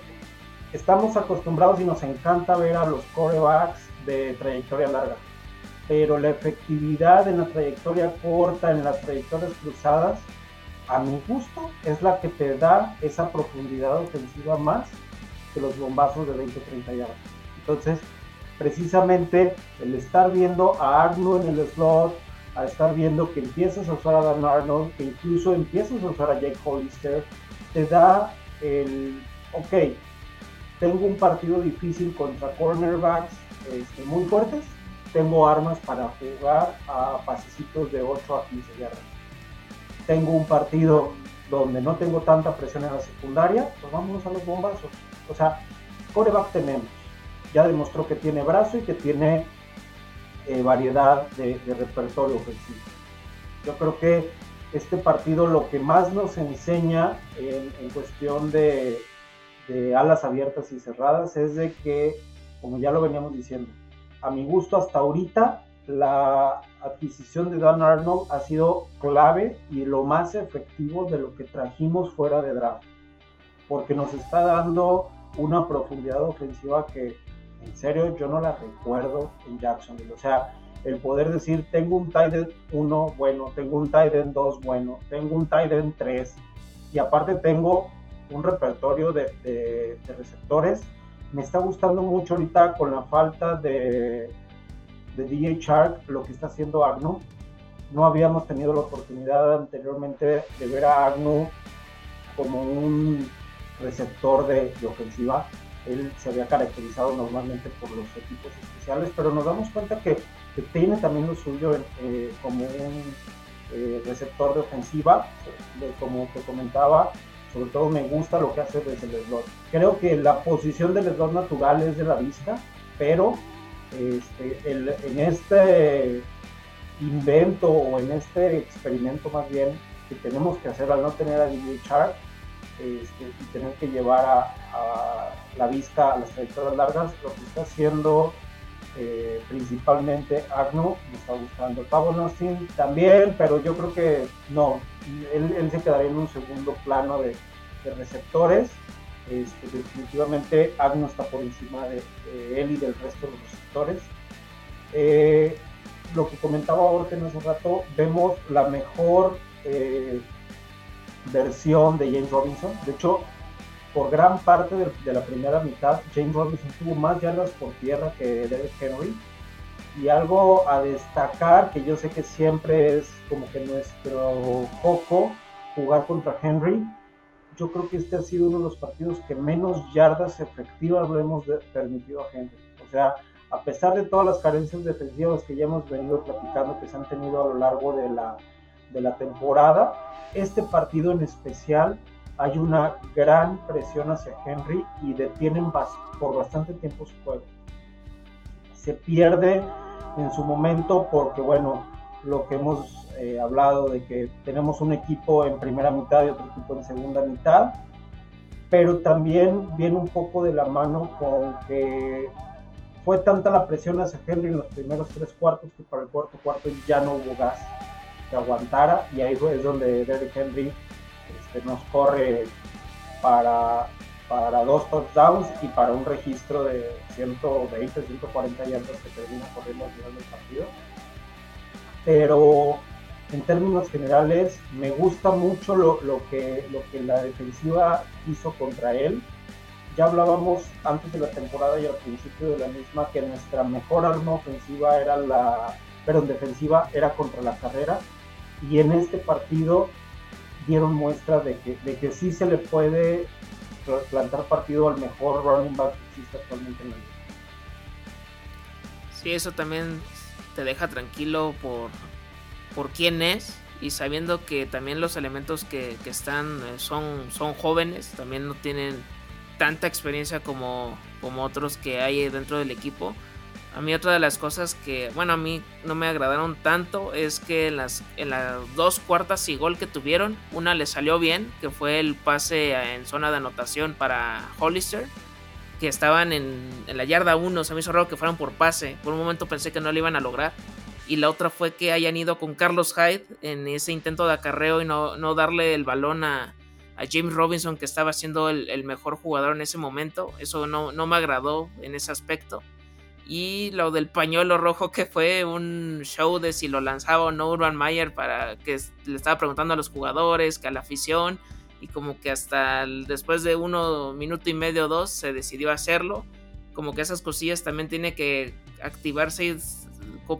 estamos acostumbrados y nos encanta ver a los corebacks de trayectoria larga, pero la efectividad en la trayectoria corta, en las trayectorias cruzadas, a mi gusto es la que te da esa profundidad ofensiva más que los bombazos de 20-30 yardas. Entonces, precisamente el estar viendo a Arnold en el slot, a estar viendo que empiezas a usar a Dan Arnold, que incluso empiezas a usar a Jake Hollister, te da el, ok, tengo un partido difícil contra cornerbacks este, muy fuertes, tengo armas para jugar a pasecitos de 8 a 15 yardas. Tengo un partido donde no tengo tanta presión en la secundaria, pues vámonos a los bombazos. O sea, coreback tenemos. Ya demostró que tiene brazo y que tiene eh, variedad de, repertorio ofensivo. Yo creo que este partido lo que más nos enseña en cuestión de, de alas abiertas y cerradas es de que, como ya lo veníamos diciendo, a mi gusto hasta ahorita la adquisición de Dan Arnold ha sido clave y lo más efectivo de lo que trajimos fuera de draft, porque nos está dando una profundidad ofensiva que en serio yo no la recuerdo en Jacksonville. O sea, el poder decir tengo un tight end 1 bueno, tengo un tight end 2 bueno, tengo un tight end 3 y aparte tengo un repertorio de, receptores. Me está gustando mucho ahorita con la falta de, de DJ Shark, lo que está haciendo Agnu. No habíamos tenido la oportunidad anteriormente de ver a Agnu como un receptor de, ofensiva. Él se había caracterizado normalmente por los equipos especiales, pero nos damos cuenta que, tiene también lo suyo eh, como un eh, receptor de ofensiva, como te comentaba, sobre todo me gusta lo que hace desde el slot. Creo que la posición del slot natural es de la vista, pero este, en este invento o en este experimento más bien que tenemos que hacer al no tener a DJ Shark este, y tener que llevar a, la vista a las trayectorias largas, lo que está haciendo eh, principalmente Agno, me está gustando Pablo Nostin también, pero yo creo que no, él, se quedaría en un segundo plano de, receptores. Este, definitivamente Agno está por encima de, él y del resto de los receptores. Eh, lo que comentaba Orten hace rato, vemos la mejor eh, versión de James Robinson. De hecho, por gran parte de, la primera mitad, James Robinson tuvo más yardas por tierra que Derek Henry. Y algo a destacar, que yo sé que siempre es como que nuestro foco jugar contra Henry. Yo creo que este ha sido uno de los partidos que menos yardas efectivas le hemos permitido a Henry. O sea, a pesar de todas las carencias defensivas que ya hemos venido platicando que se han tenido a lo largo de la, de la temporada, este partido en especial hay una gran presión hacia Henry y detienen por bastante tiempo su juego. Se pierde en su momento porque, bueno, lo que hemos eh, hablado de que tenemos un equipo en primera mitad y otro equipo en segunda mitad, pero también viene un poco de la mano con que fue tanta la presión hacia Henry en los primeros tres cuartos que para el cuarto cuarto ya no hubo gas que aguantara y ahí es donde Derrick Henry nos corre para, para dos touchdowns y para un registro de 120, 140 yardas que termina corriendo al final del partido. Pero en términos generales me gusta mucho lo, lo, que, lo que la defensiva hizo contra él ya hablábamos antes de la temporada y al principio de la misma que nuestra mejor arma ofensiva era la, pero en defensiva era contra la carrera y en este partido dieron muestra de que, de que sí se le puede plantar partido al mejor running back que existe actualmente en la liga. Sí, eso también te deja tranquilo por, por quién es y sabiendo que también los elementos que, que están eh, son, son jóvenes, también no tienen tanta experiencia como, como otros que hay dentro del equipo. A mí otra de las cosas que, bueno, a mí no me agradaron tanto es que en las, en las dos cuartas y gol que tuvieron, una le salió bien, que fue el pase en zona de anotación para Hollister, que estaban en, la yarda 1, se me hizo raro que fueran por pase, por un momento pensé que no lo iban a lograr. Y la otra fue que hayan ido con Carlos Hyde en ese intento de acarreo y no, darle el balón a, James Robinson, que estaba siendo el, mejor jugador en ese momento. Eso no, me agradó en ese aspecto. Y lo del pañuelo rojo, que fue un show de si lo lanzaba o no Urban Mayer, para que le estaba preguntando a los jugadores, que a la afición. Y como que hasta después de uno minuto y medio o dos se decidió hacerlo. Como que esas cosillas también tiene que activarse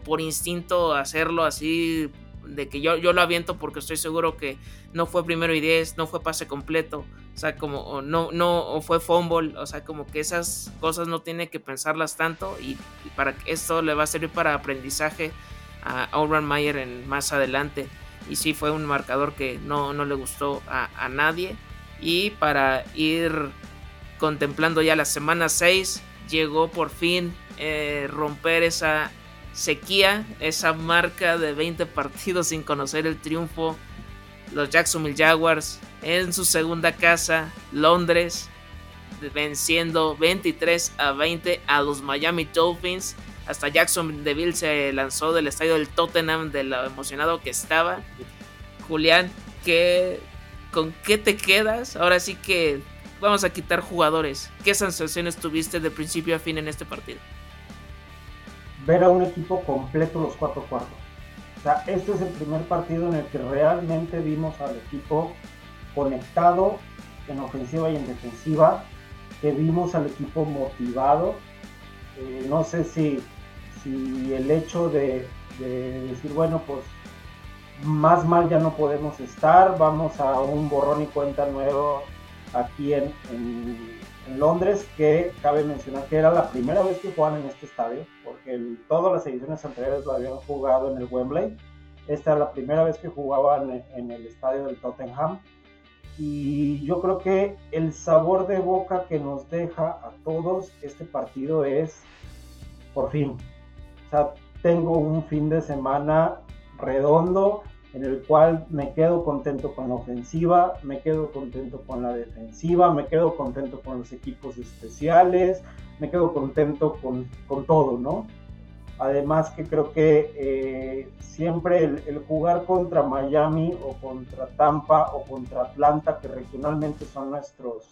por instinto hacerlo así de que yo, yo lo aviento porque estoy seguro que no fue primero y diez, no fue pase completo, o sea, como no, no, fue fumble, o sea, como que esas cosas no tiene que pensarlas tanto y, para que esto le va a servir para aprendizaje a Auron Mayer en, más adelante. Y sí fue un marcador que no, no le gustó a, nadie. Y para ir contemplando ya la semana 6, llegó por fin eh, romper esa sequía, esa marca de 20 partidos sin conocer el triunfo. Los Jacksonville Jaguars en su segunda casa, Londres, venciendo 23 a 20 a los Miami Dolphins. Hasta Jacksonville se lanzó del estadio del Tottenham de lo emocionado que estaba. Julián, ¿qué, ¿con qué te quedas? Ahora sí que vamos a quitar jugadores. ¿Qué sensaciones tuviste de principio a fin en este partido? Ver a un equipo completo los cuatro cuartos. O sea, este es el primer partido en el que realmente vimos al equipo conectado en ofensiva y en defensiva, que vimos al equipo motivado. Eh, no sé si, si el hecho de, decir, bueno, pues más mal ya no podemos estar, vamos a un borrón y cuenta nuevo aquí en, en Londres, que cabe mencionar que era la primera vez que jugaban en este estadio, porque todas las ediciones anteriores lo habían jugado en el Wembley. Esta era la primera vez que jugaban en el estadio del Tottenham. Y yo creo que el sabor de boca que nos deja a todos este partido es, por fin, o sea, tengo un fin de semana redondo en el cual me quedo contento con la ofensiva, me quedo contento con la defensiva, me quedo contento con los equipos especiales, me quedo contento con, con todo, ¿no? Además que creo que eh, siempre el, jugar contra Miami o contra Tampa o contra Atlanta, que regionalmente son nuestros,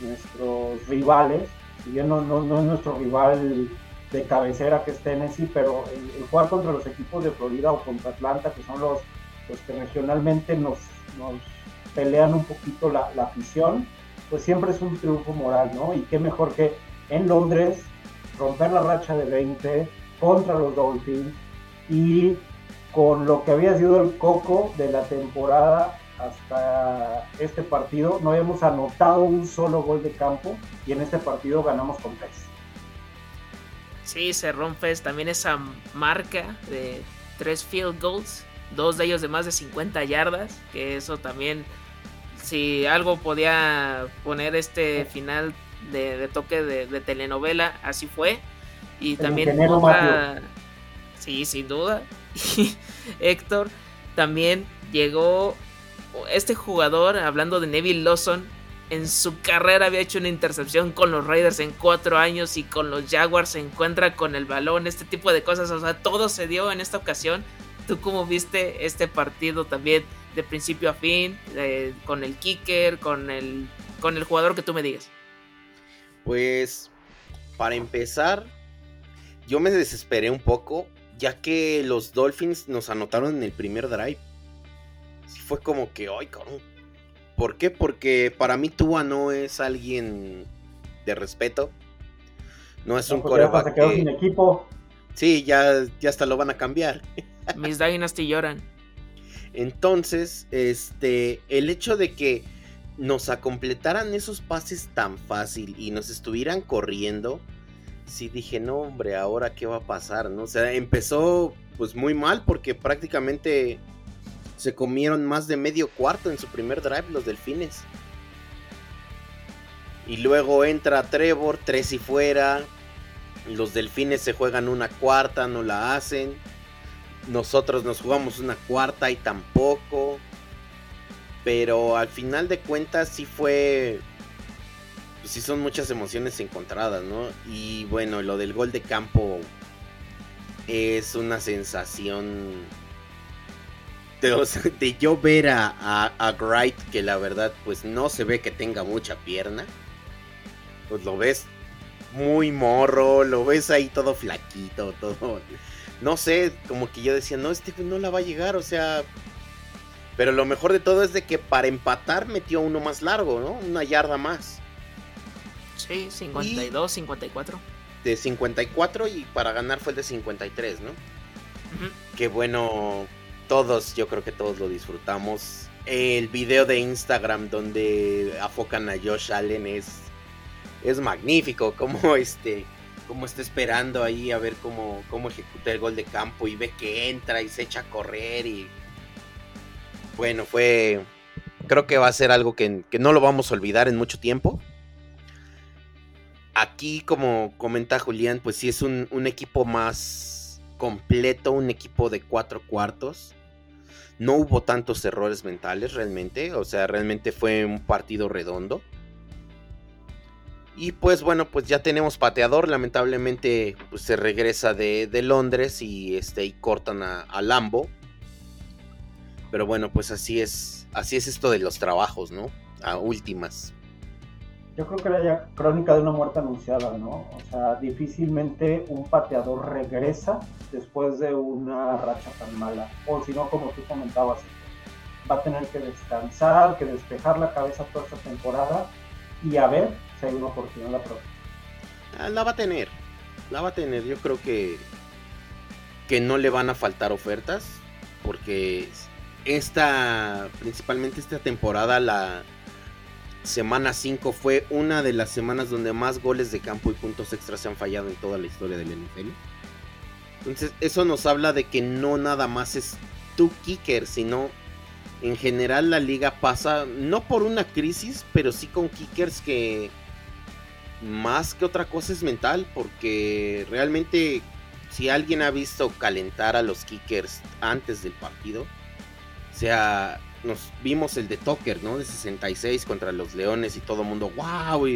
nuestros rivales, si bien no, no, no es nuestro rival de cabecera que es Tennessee, pero el, jugar contra los equipos de Florida o contra Atlanta, que son los, los que regionalmente nos, nos pelean un poquito la, la afición, pues siempre es un triunfo moral, ¿no? Y qué mejor que en Londres romper la racha de 20 contra los Dolphins y con lo que había sido el coco de la temporada hasta este partido, no habíamos anotado un solo gol de campo y en este partido ganamos con tres. Sí, se rompe también esa marca de tres field goals, dos de ellos de más de 50 yardas, que eso también, si algo podía poner este final de, toque de telenovela, así fue. Y también Sí, sin duda. <laughs> Héctor también llegó este jugador, hablando de Neville Lawson, en su carrera había hecho una intercepción con los Raiders en cuatro años y con los Jaguars se encuentra con el balón, este tipo de cosas, o sea, todo se dio en esta ocasión. ¿Tú cómo viste este partido también de principio a fin, con el kicker, con el, con el jugador que tú me digas? Pues, para empezar, yo me desesperé un poco, ya que los Dolphins nos anotaron en el primer drive. fue como que, ay, cabrón. ¿Por qué? Porque para mí Tua no es alguien de respeto. No es un coreback. Que... sin equipo. Sí, ya, ya hasta lo van a cambiar. <laughs> Mis Dynasty lloran. Entonces, este, el hecho de que nos acompletaran esos pases tan fácil y nos estuvieran corriendo, sí dije, no, hombre, ahora qué va a pasar, ¿no? O sea, empezó pues muy mal porque prácticamente se comieron más de medio cuarto en su primer drive los delfines. Y luego entra Trevor, tres y fuera. Los delfines se juegan una cuarta, no la hacen. Nosotros nos jugamos una cuarta y tampoco. Pero al final de cuentas sí fue pues sí son muchas emociones encontradas, ¿no? Y bueno, lo del gol de campo es una sensación de, yo ver a, a, Wright, que la verdad pues no se ve que tenga mucha pierna. Pues lo ves muy morro, lo ves ahí todo flaquito, todo... No sé, como que yo decía, no, este no la va a llegar, o sea... Pero lo mejor de todo es de que para empatar metió uno más largo, ¿no? Una yarda más. Sí, 52, 54. De 54 y para ganar fue el de 53, ¿no? Qué bueno, todos, yo creo que todos lo disfrutamos. El video de Instagram donde afocan a Josh Allen es, es magnífico, como este como está esperando ahí a ver cómo, cómo ejecuta el gol de campo y ve que entra y se echa a correr y bueno, fue creo que va a ser algo que, que no lo vamos a olvidar en mucho tiempo aquí, como comenta Julián, pues sí es un, equipo más completo, un equipo de cuatro cuartos. No hubo tantos errores mentales realmente, o sea, realmente fue un partido redondo. Y pues bueno, pues ya tenemos pateador, lamentablemente pues se regresa de, Londres y, este, y cortan a, a, Lambo. Pero bueno, pues así es, así es esto de los trabajos, ¿no? A últimas yo creo que era ya crónica de una muerte anunciada, ¿no? O sea, difícilmente un pateador regresa después de una racha tan mala. O si no, como tú comentabas, va a tener que descansar, que despejar la cabeza toda esta temporada y a ver una oportunidad. Ah, la va a tener, la va a tener. Yo creo que, que no le van a faltar ofertas porque esta, principalmente esta temporada, la semana 5 fue una de las semanas donde más goles de campo y puntos extras se han fallado en toda la historia del NFL. Entonces, eso nos habla de que no nada más es tu kicker, sino en general la liga pasa no por una crisis, pero sí con kickers que más que otra cosa es mental, porque realmente si alguien ha visto calentar a los kickers antes del partido, O sea, nos vimos el de Tucker, ¿no? De 66 contra los Leones y todo el mundo, wow.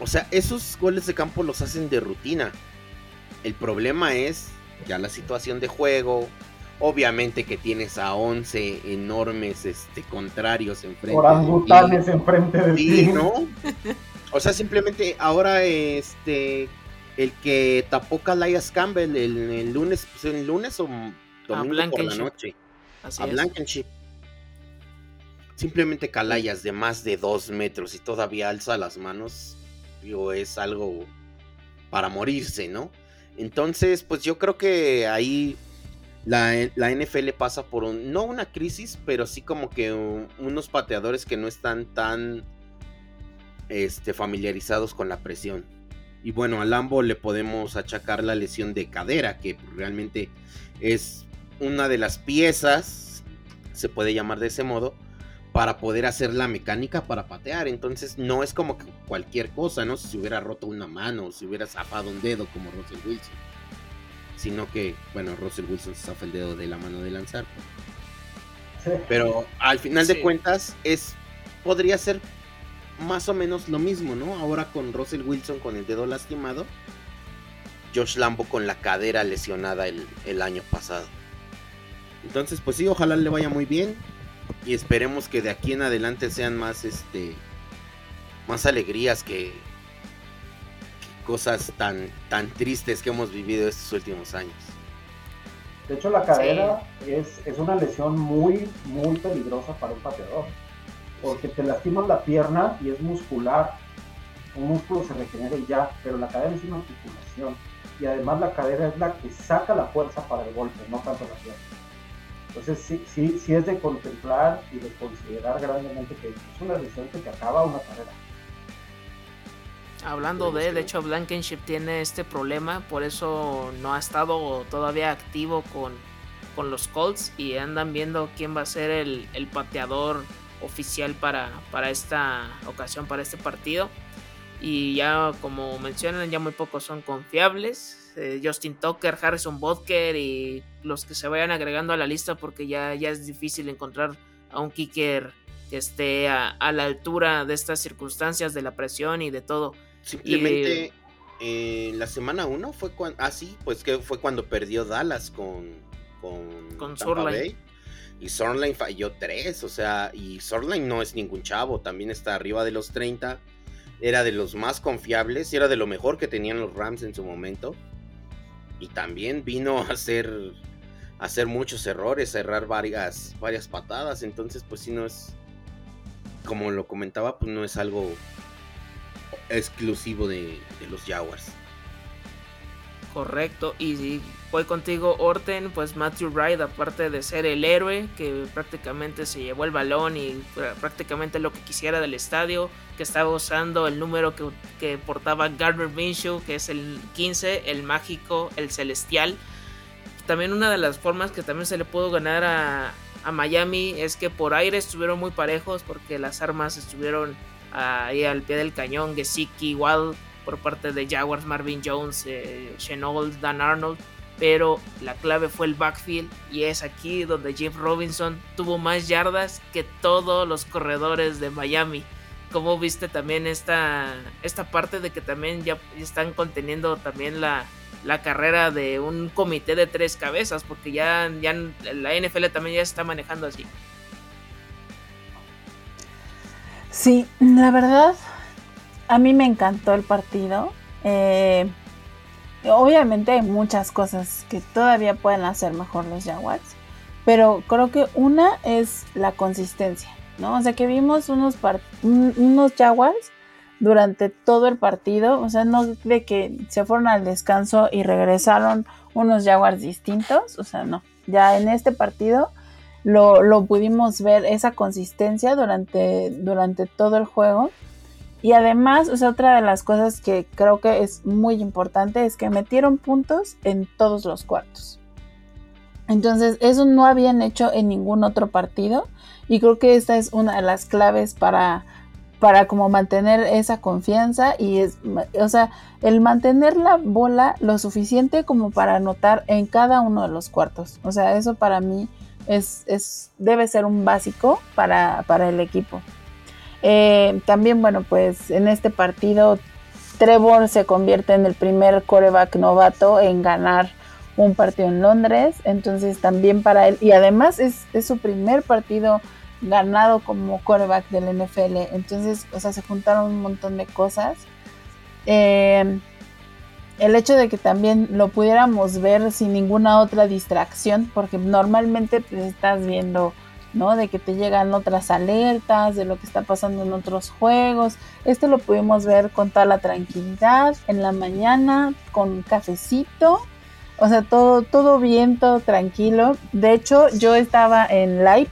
O sea, esos goles de campo los hacen de rutina. El problema es ya la situación de juego. Obviamente que tienes a 11 enormes este, contrarios enfrente. Orangutanes enfrente de ti. ¿no? <laughs> O sea, simplemente ahora este el que tapó Calais Campbell el, lunes, pues, el lunes o domingo por la noche. a Blankenship. Simplemente Calayas de más de dos metros y todavía alza las manos. Digo, es algo para morirse, ¿no? Entonces, pues yo creo que ahí la, NFL pasa por un, no una crisis, pero sí como que unos pateadores que no están tan este, familiarizados con la presión. Y bueno, a Lambo le podemos achacar la lesión de cadera, que realmente es una de las piezas, se puede llamar de ese modo, para poder hacer la mecánica para patear. Entonces no es como que cualquier cosa, ¿no? Si se hubiera roto una mano, si hubiera zafado un dedo como Russell Wilson. Sino que, bueno, Russell Wilson se zafa el dedo de la mano de lanzar. Pero al final de cuentas es podría ser más o menos lo mismo, ¿no? Ahora con Russell Wilson con el dedo lastimado, Josh Lambo con la cadera lesionada el, año pasado. Entonces, pues sí, ojalá le vaya muy bien y esperemos que de aquí en adelante sean más, este, más alegrías que, cosas tan, tan tristes que hemos vivido estos últimos años. De hecho, la cadera es, es una lesión muy, muy peligrosa para un pateador porque te lastimas la pierna y es muscular. Un músculo se regenera y ya, pero la cadera es una articulación. Y además la cadera es la que saca la fuerza para el golpe, no tanto la pierna. Entonces sí, sí, sí es de contemplar y de considerar grandemente que es una lesión que acaba una carrera. Hablando de, de hecho Blankenship tiene este problema, por eso no ha estado todavía activo con, con los Colts y andan viendo quién va a ser el, el pateador oficial para, para esta ocasión, para este partido. Y ya como mencionan, ya muy pocos son confiables. Eh, Justin Tucker, Harrison Bodker y los que se vayan agregando a la lista porque ya, ya es difícil encontrar a un kicker que esté a, la altura de estas circunstancias, de la presión y de todo. Simplemente eh, la semana 1 fue cuando... Ah, sí, pues que fue cuando perdió Dallas con... Con, con y Sornline falló 3, o sea, y Sornline no es ningún chavo, también está arriba de los 30. Era de los más confiables y era de lo mejor que tenían los Rams en su momento. Y también vino a hacer, a hacer muchos errores, a errar varias, varias patadas. Entonces, pues si no es, como lo comentaba, pues no es algo exclusivo de, de los Jaguars. Correcto, y voy contigo Orten, pues Matthew Wright, aparte de ser el héroe que prácticamente se llevó el balón y prácticamente lo que quisiera del estadio, que estaba usando el número que, que portaba Gardner Minshew, que es el 15, el mágico, el celestial. También una de las formas que también se le pudo ganar a, a Miami es que por aire estuvieron muy parejos porque las armas estuvieron ahí al pie del cañón, Gesicki, Wild por parte de Jaguars, Marvin Jones, eh, Dan Arnold, pero la clave fue el backfield y es aquí donde Jeff Robinson tuvo más yardas que todos los corredores de Miami. Como viste también esta, esta parte de que también ya están conteniendo también la, la carrera de un comité de tres cabezas, porque ya, ya la NFL también ya se está manejando así. Sí, la verdad, a mí me encantó el partido. Eh, obviamente hay muchas cosas que todavía pueden hacer mejor los Jaguars. Pero creo que una es la consistencia, ¿no? O sea, que vimos unos, unos Jaguars durante todo el partido. O sea, no de que se fueron al descanso y regresaron unos Jaguars distintos. O sea, no. Ya en este partido lo, lo pudimos ver esa consistencia durante, durante todo el juego. Y además, o sea, otra de las cosas que creo que es muy importante es que metieron puntos en todos los cuartos. Entonces, eso no habían hecho en ningún otro partido. Y creo que esta es una de las claves para, para como mantener esa confianza. Y es, o sea, el mantener la bola lo suficiente como para anotar en cada uno de los cuartos. O sea, eso para mí es, es, debe ser un básico para, para el equipo. Eh, también, bueno, pues en este partido Trevor se convierte en el primer coreback novato en ganar un partido en Londres, entonces también para él, y además es, su primer partido ganado como coreback del NFL, entonces, o sea, se juntaron un montón de cosas. Eh, el hecho de que también lo pudiéramos ver sin ninguna otra distracción, porque normalmente estás viendo, ¿no? De que te llegan otras alertas, de lo que está pasando en otros juegos. Esto lo pudimos ver con toda la tranquilidad, en la mañana, con cafecito. O sea, todo, todo bien, todo tranquilo. De hecho, yo estaba en live,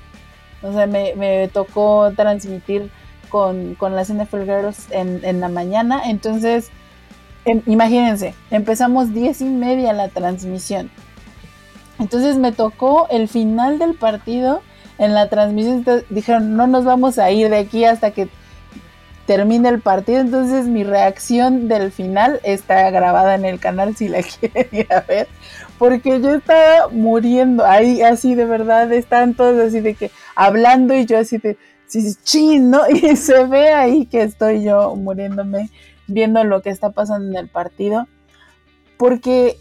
o sea, me, tocó transmitir con, con las NFL Girls en, en la mañana. Entonces, Em, imagínense, empezamos diez y media la transmisión. Entonces me tocó el final del partido en la transmisión. dijeron, no nos vamos a ir de aquí hasta que termine el partido. Entonces mi reacción del final está grabada en el canal si la <laughs> quieren ver. Porque yo estaba muriendo. Ahí así de verdad están todos así de que hablando y yo así de, chin, ¿no? <laughs> Y se ve ahí que estoy yo muriéndome viendo lo que está pasando en el partido. Porque,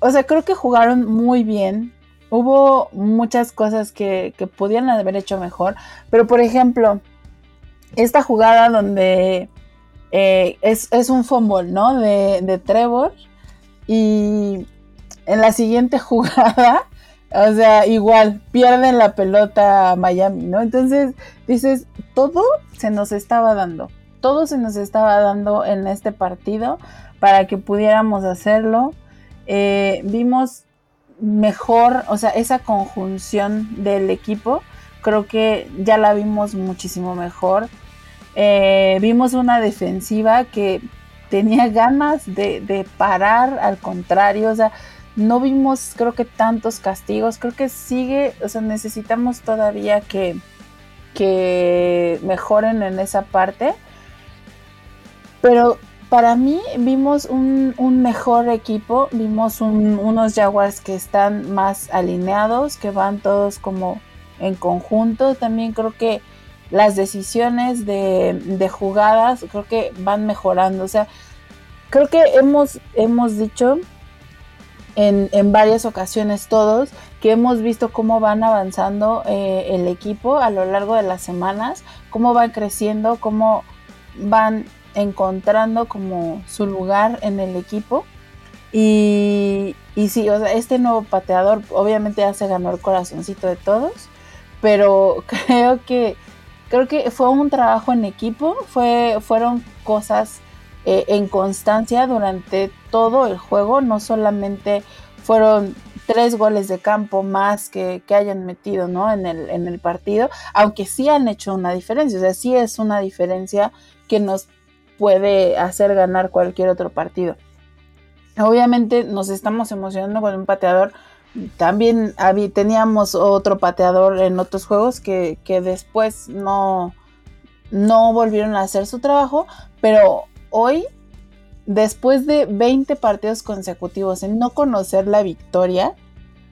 o sea, creo que jugaron muy bien. Hubo muchas cosas que, que pudieran haber hecho mejor. Pero, por ejemplo, esta jugada donde eh, es, un fumble, ¿no? De, de Trevor. Y en la siguiente <laughs> jugada, o sea, igual, pierden la pelota a Miami, ¿no? Entonces, dices, todo se nos estaba dando todo se nos estaba dando en este partido para que pudiéramos hacerlo. Eh, vimos mejor, o sea, esa conjunción del equipo, creo que ya la vimos muchísimo mejor. Eh, vimos una defensiva que tenía ganas de, parar, al contrario, o sea, no vimos creo que tantos castigos, creo que sigue, o sea, necesitamos todavía que, que mejoren en esa parte pero para mí vimos un, mejor equipo, vimos unos Jaguars que están más alineados, que van todos como en conjunto. También creo que las decisiones de, jugadas creo que van mejorando. O sea, creo que hemos, hemos dicho en, varias ocasiones todos que hemos visto cómo van avanzando eh, el equipo a lo largo de las semanas, cómo van creciendo, cómo van encontrando como su lugar en el equipo. Y, y sí, o sea, este nuevo pateador obviamente ya se ganó el corazoncito de todos, pero <laughs> creo que creo que fue un trabajo en equipo, fue, fueron cosas eh, en constancia durante todo el juego, no solamente fueron tres goles de campo más que, que hayan metido ¿no? en, el, en el partido, aunque sí han hecho una diferencia, o sea, sí es una diferencia que nos puede hacer ganar cualquier otro partido. Obviamente nos estamos emocionando con un pateador. También teníamos otro pateador en otros juegos que, después no, no volvieron a hacer su trabajo, pero hoy, después de 20 partidos consecutivos en no conocer la victoria,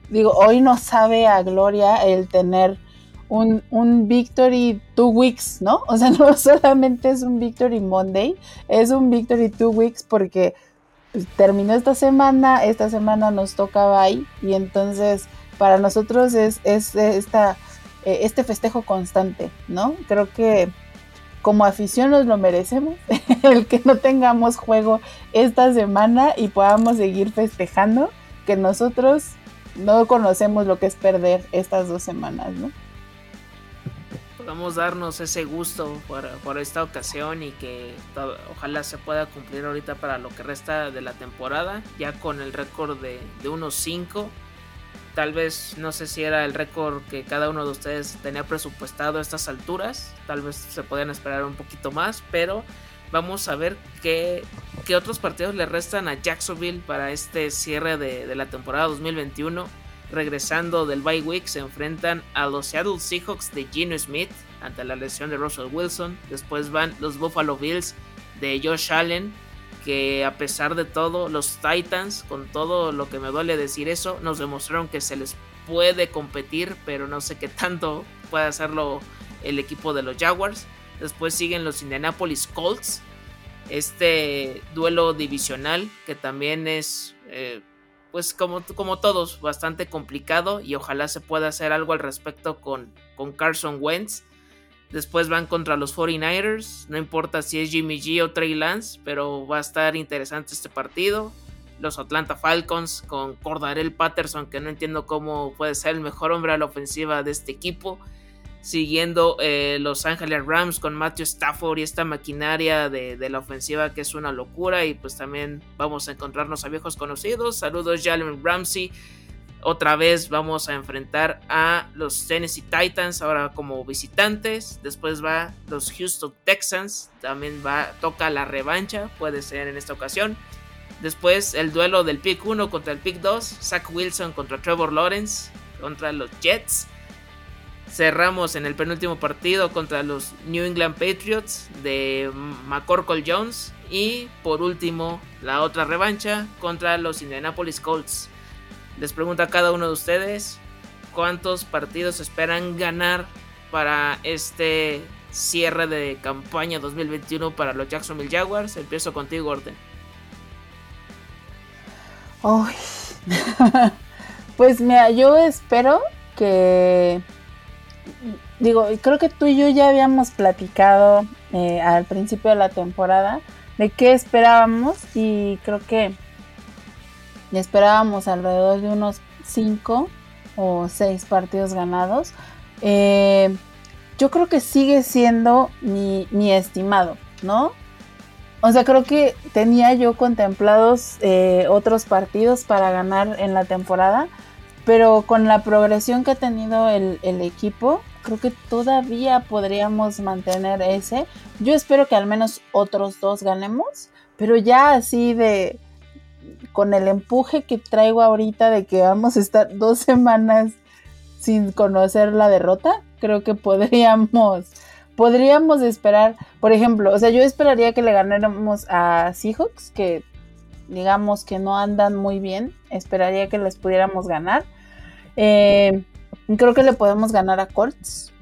digo, hoy no sabe a gloria el tener un, un Victory Two Weeks, ¿no? O sea, <laughs> no solamente es un Victory Monday, es un Victory Two Weeks porque pues, terminó esta semana, esta semana nos toca bye y entonces para nosotros es, es esta, eh, este festejo constante, ¿no? Creo que como afición nos lo merecemos, <laughs> el que no tengamos juego esta semana y podamos seguir festejando, que nosotros no conocemos lo que es perder estas dos semanas, ¿no? Vamos darnos ese gusto por, esta ocasión y que ojalá se pueda cumplir ahorita para lo que resta de la temporada, ya con el récord de, de unos 5. Tal vez no sé si era el récord que cada uno de ustedes tenía presupuestado a estas alturas, tal vez se pueden esperar un poquito más, pero vamos a ver qué, qué otros partidos le restan a Jacksonville para este cierre de la temporada 2021 regresando del bye week, se enfrentan a los Seattle Seahawks de Gino Smith ante la lesión de Russell Wilson. Después van los Buffalo Bills de Josh Allen, que a pesar de todo, los Titans, con todo lo que me duele decir eso, nos demostraron que se les puede competir, pero no sé qué tanto puede hacerlo el equipo de los Jaguars. Después siguen los Indianapolis Colts. Este duelo divisional que también es, eh, pues como, como todos, bastante complicado y ojalá se pueda hacer algo al respecto con, con Carson Wentz. Después van contra los 49ers. No importa si es Jimmy G o Trey Lance, pero va a estar interesante este partido. Los Atlanta Falcons con Cordarel Patterson, que no entiendo cómo puede ser el mejor hombre a la ofensiva de este equipo. Siguiendo eh, Los Angeles Rams con Matthew Stafford y esta maquinaria de, de, la ofensiva que es una locura. Y pues también vamos a encontrarnos a viejos conocidos. Saludos, Jalen Ramsey otra vez vamos a enfrentar a los Tennessee Titans, ahora como visitantes. Después va los Houston Texans, también va, toca la revancha, puede ser en esta ocasión. Después el duelo del pick 1 contra el pick 2, Zach Wilson contra Trevor Lawrence, contra los Jets. Cerramos en el penúltimo partido contra los New England Patriots de McCorkle Jones. Y por último, la otra revancha contra los Indianapolis Colts. Les pregunto a cada uno de ustedes cuántos partidos esperan ganar para este cierre de campaña 2021 para los Jacksonville Jaguars. Empiezo contigo, Orden. <laughs> pues mira, yo espero que digo, creo que tú y yo ya habíamos platicado eh, al principio de la temporada de qué esperábamos y creo que esperábamos alrededor de unos 5 o 6 partidos ganados. Eh, yo creo que sigue siendo mi, estimado, ¿no? O sea, creo que tenía yo contemplados eh, otros partidos para ganar en la temporada, pero con la progresión que ha tenido el, el equipo, creo que todavía podríamos mantener ese. Yo espero que al menos otros dos ganemos, pero ya así de con el empuje que traigo ahorita de que vamos a estar <laughs> dos semanas sin conocer la derrota, creo que podríamos, podríamos esperar, por ejemplo, o sea, yo esperaría que le ganáramos a Seahawks, que digamos que no andan muy bien, esperaría que les pudiéramos ganar. Eh, creo que le podemos ganar a Colts.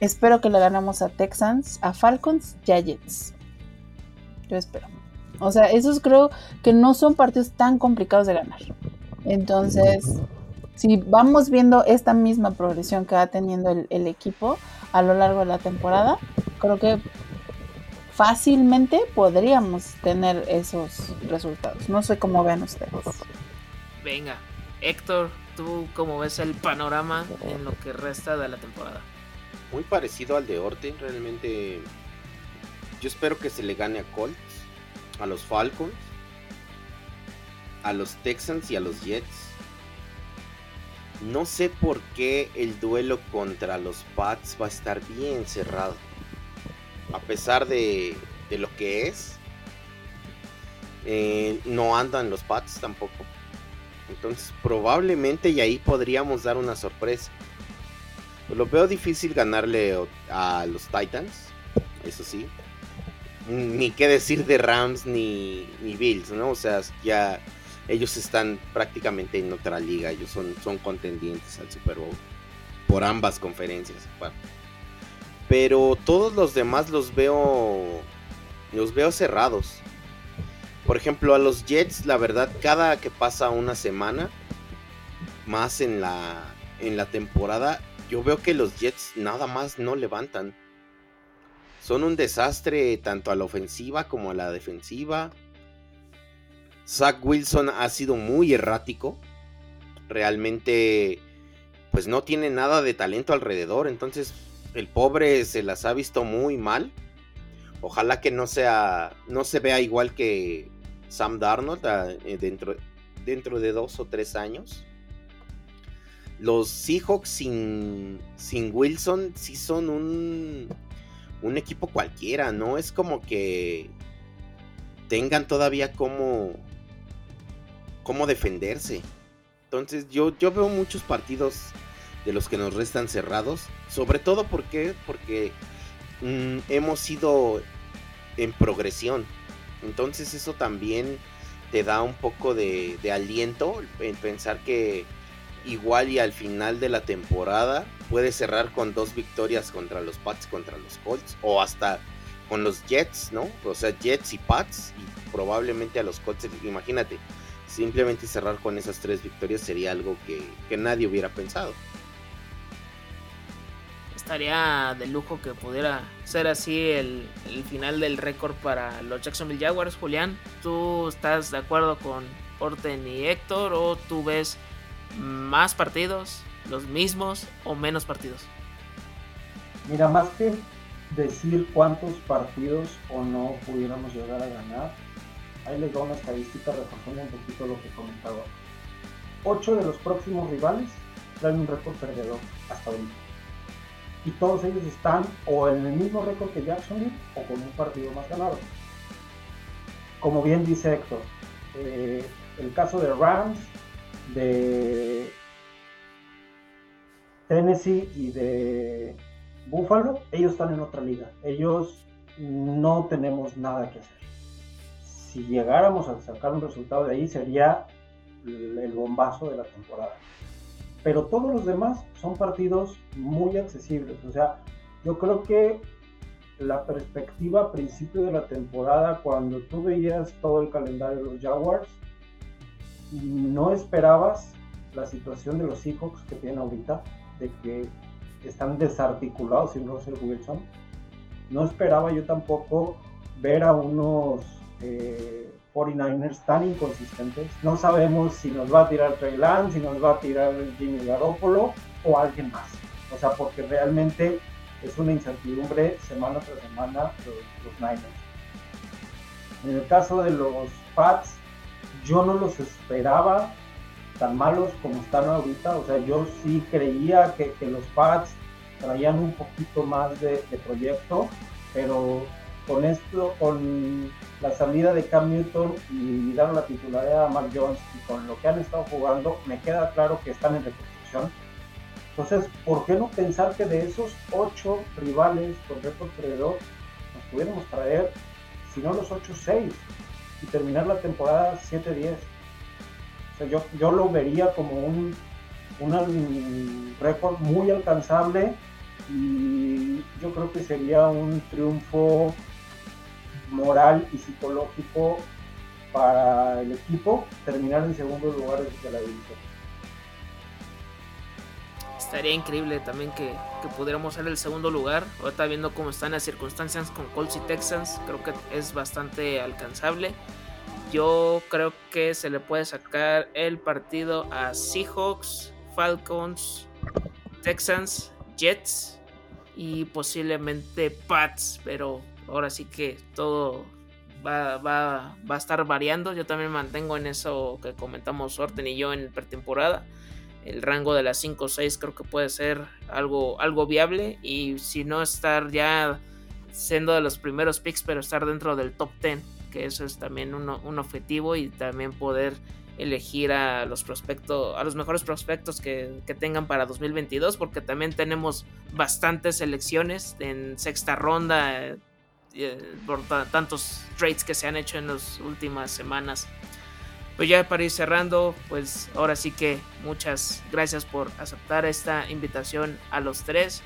Espero que le ganamos a Texans, a Falcons y a Jets. Yo espero. O sea, esos creo que no son partidos tan complicados de ganar. Entonces, si vamos viendo esta misma progresión que va teniendo el, equipo a lo largo de la temporada, creo que fácilmente podríamos tener esos resultados. No sé cómo ven ustedes. Venga, Héctor, ¿tú cómo ves el panorama en lo que resta de la temporada? Muy parecido al de Orte, realmente yo espero que se le gane a Colts a los Falcons, a los Texans y a los Jets. No sé por qué el duelo contra los Pats va a estar bien cerrado. A pesar de, de lo que es. Eh, no andan los Pats tampoco. Entonces probablemente y ahí podríamos dar una sorpresa. Lo veo difícil ganarle a los Titans. Eso sí ni qué decir de Rams ni, Bills, ¿no? O sea, ya ellos están prácticamente en otra liga, ellos son, son contendientes al Super Bowl por ambas conferencias. Pero todos los demás los veo los veo cerrados. Por ejemplo, a los Jets, la verdad, cada que pasa una semana más en la en la temporada, yo veo que los Jets nada más no levantan son un desastre tanto a la ofensiva como a la defensiva. Zach Wilson ha sido muy errático. Realmente, pues no tiene nada de talento alrededor. Entonces, el pobre se las ha visto muy mal. Ojalá que no sea, no se vea igual que Sam Darnold ah, eh, dentro, dentro de dos o tres años. Los Seahawks sin, sin Wilson sí son un, un equipo cualquiera, no es como que tengan todavía cómo, cómo defenderse. Entonces yo, yo veo muchos partidos de los que nos restan cerrados, sobre todo porque, porque mm, hemos ido en progresión. Entonces eso también te da un poco de, aliento en pensar que igual y al final de la temporada puede cerrar con dos victorias contra los Pats, contra los Colts, o hasta con los Jets, ¿no? O sea, Jets y Pats, y probablemente a los Colts, imagínate, simplemente cerrar con esas tres victorias sería algo que, nadie hubiera pensado. Estaría de lujo que pudiera ser así el, el final del récord para los Jacksonville Jaguars. Julián, ¿tú estás de acuerdo con Orten y Héctor o tú ves más partidos, los mismos o menos partidos? Mira, más que decir cuántos partidos o no pudiéramos llegar a ganar, ahí les doy una estadística reforzando un poquito lo que comentaba. Ocho de los próximos rivales traen un récord perdedor hasta ahorita. Y todos ellos están o en el mismo récord que Jacksonville o con un partido más ganado. Como bien dice Héctor, eh, el caso de Rams de Tennessee y de Buffalo, ellos están en otra liga. Ellos no tenemos nada que hacer. Si llegáramos a sacar un resultado de ahí sería el bombazo de la temporada. Pero todos los demás son partidos muy accesibles. O sea, yo creo que la perspectiva a principio de la temporada, cuando tú veías todo el calendario de los Jaguars, no esperabas la situación de los Seahawks que tienen ahorita, de que están desarticulados sin Russell Wilson. No esperaba yo tampoco ver a unos 49ers eh, tan inconsistentes. No sabemos si nos va a tirar Trey Lance, si nos va a tirar Jimmy Garoppolo o alguien más. O sea, porque realmente es una incertidumbre semana tras semana los, Niners. En el caso de los Pats, yo no los esperaba tan malos como están ahorita. O sea, yo sí creía que, los Pats traían un poquito más de, proyecto, pero con esto, con la salida de Cam Newton y dar la titularidad a Mark Jones y con lo que han estado jugando, me queda claro que están en reconstrucción. Entonces, ¿por qué no pensar que de esos ocho rivales con récord perdedor nos pudiéramos traer, si no los ocho, seis? terminar la temporada 7-10. yo, yo lo vería como un, un récord muy alcanzable y yo creo que sería un triunfo moral y psicológico para el equipo terminar en segundo lugar de la división. Estaría increíble también que, que pudiéramos ser el segundo lugar. Ahorita viendo cómo están las circunstancias con Colts y Texans, creo que es bastante alcanzable. Yo creo que se le puede sacar el partido a Seahawks, Falcons, Texans, Jets y posiblemente Pats, pero ahora sí que todo va, va, va, a estar variando. Yo también mantengo en eso que comentamos Orten y yo en pretemporada. El rango de las 5 o 6 creo que puede ser algo, algo viable y si no estar ya siendo de los primeros picks, pero estar dentro del top 10 que eso es también un, objetivo y también poder elegir a los prospectos, a los mejores prospectos que, tengan para 2022, porque también tenemos bastantes selecciones en sexta ronda eh, por tantos trades que se han hecho en las últimas semanas. Pues ya para ir cerrando, pues ahora sí que muchas gracias por aceptar esta invitación a los tres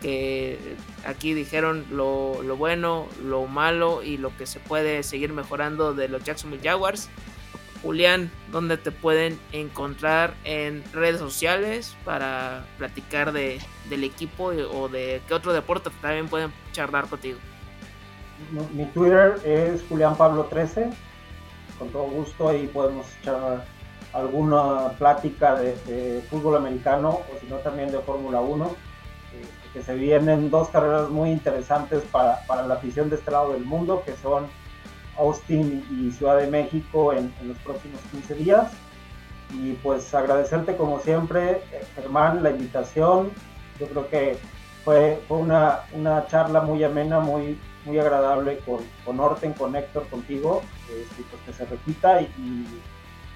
que aquí dijeron lo, bueno, lo malo y lo que se puede seguir mejorando de los Jacksonville Jaguars. Julián, ¿dónde te pueden encontrar en redes sociales para platicar de, del equipo o de qué otro deporte también pueden charlar contigo? Mi Twitter es Julián Pablo 13. Con todo gusto ahí podemos echar alguna plática de, de fútbol americano o si no también de Fórmula 1 que se vienen dos carreras muy interesantes para, para, la afición de este lado del mundo, que son Austin y Ciudad de México en, en, los próximos 15 días. Y pues agradecerte como siempre, Germán, la invitación. Yo creo que fue, fue una, una, charla muy amena, muy, muy agradable con, con Orten, con Héctor, contigo, este, pues que se repita y,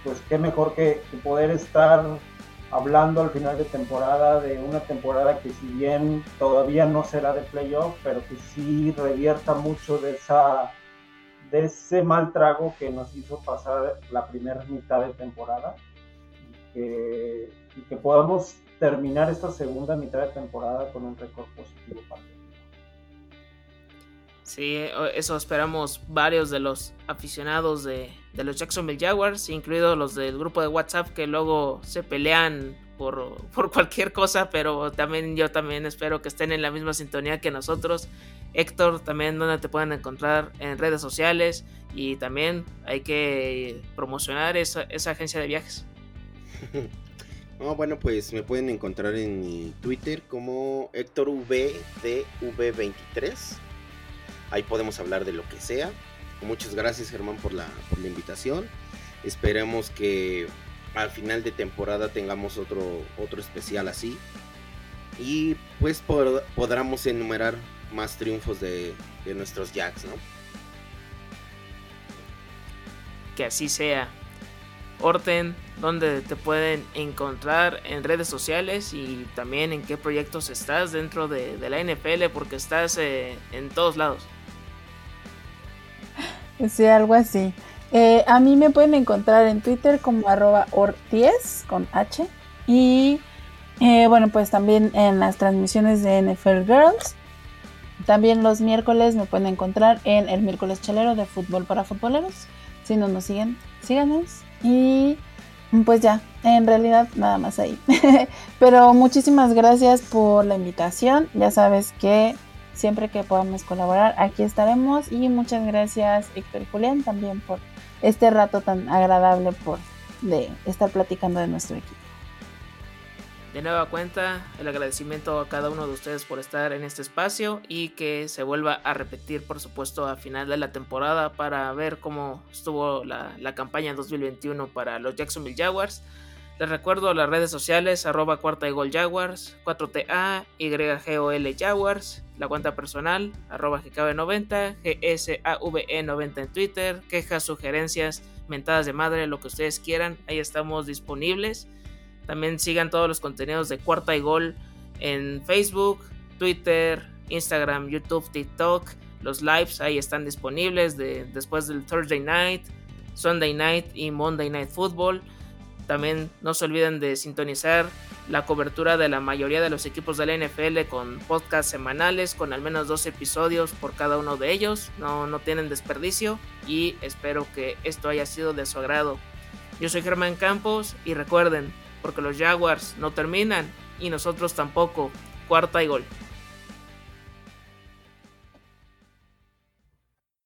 pues qué mejor que, poder estar hablando al final de temporada de una temporada que si bien todavía no será de playoff, pero que sí revierta mucho de esa de ese mal trago que nos hizo pasar la primera mitad de temporada. y que podamos terminar esta segunda mitad de temporada con un récord positivo para Sí, eso esperamos varios de los aficionados de, los Jacksonville Jaguars, incluidos los del grupo de WhatsApp que luego se pelean por, por, cualquier cosa, pero también yo también espero que estén en la misma sintonía que nosotros. Héctor, también donde te pueden encontrar en redes sociales y también hay que promocionar esa, esa agencia de viajes. <laughs> bueno, pues me pueden encontrar en mi Twitter como HéctorVDV23 Ahí podemos hablar de lo que sea. Muchas gracias Germán por la, invitación. Esperemos que al final de temporada tengamos otro, otro especial así. Y pues podamos enumerar más triunfos de, de nuestros Jacks, ¿no? Que así sea. Orten, donde te pueden encontrar en redes sociales y también en qué proyectos estás dentro de, la NFL, porque estás eh, en todos lados. Sí, algo así. Eh, a mí me pueden encontrar en Twitter como arroba ortiz con H. Y eh, bueno, pues también en las transmisiones de NFL Girls. También los miércoles me pueden encontrar en el miércoles chalero de fútbol para futboleros. Si no nos siguen, síganos. Y pues ya, en realidad nada más ahí. <laughs> Pero muchísimas gracias por la invitación. Ya sabes que siempre que podamos colaborar, aquí estaremos. Y muchas gracias, Héctor y Julián, también por este rato tan agradable por de estar platicando de nuestro equipo. De nueva cuenta, el agradecimiento a cada uno de ustedes por estar en este espacio y que se vuelva a repetir, por supuesto, a final de la temporada para ver cómo estuvo la, la campaña 2021 para los Jacksonville Jaguars. Les recuerdo las redes sociales, arroba cuarta y gol Jaguars, 4TA, YGOL Jaguars, la cuenta personal, arroba GKB90, GSAVE90 en Twitter, quejas, sugerencias, mentadas de madre, lo que ustedes quieran, ahí estamos disponibles. También sigan todos los contenidos de cuarta y gol en Facebook, Twitter, Instagram, YouTube, TikTok. Los lives ahí están disponibles de, después del Thursday Night, Sunday Night y Monday Night Football. También no se olviden de sintonizar la cobertura de la mayoría de los equipos de la NFL con podcasts semanales, con al menos dos episodios por cada uno de ellos. No, no tienen desperdicio y espero que esto haya sido de su agrado. Yo soy Germán Campos y recuerden, porque los Jaguars no terminan y nosotros tampoco. Cuarta y gol.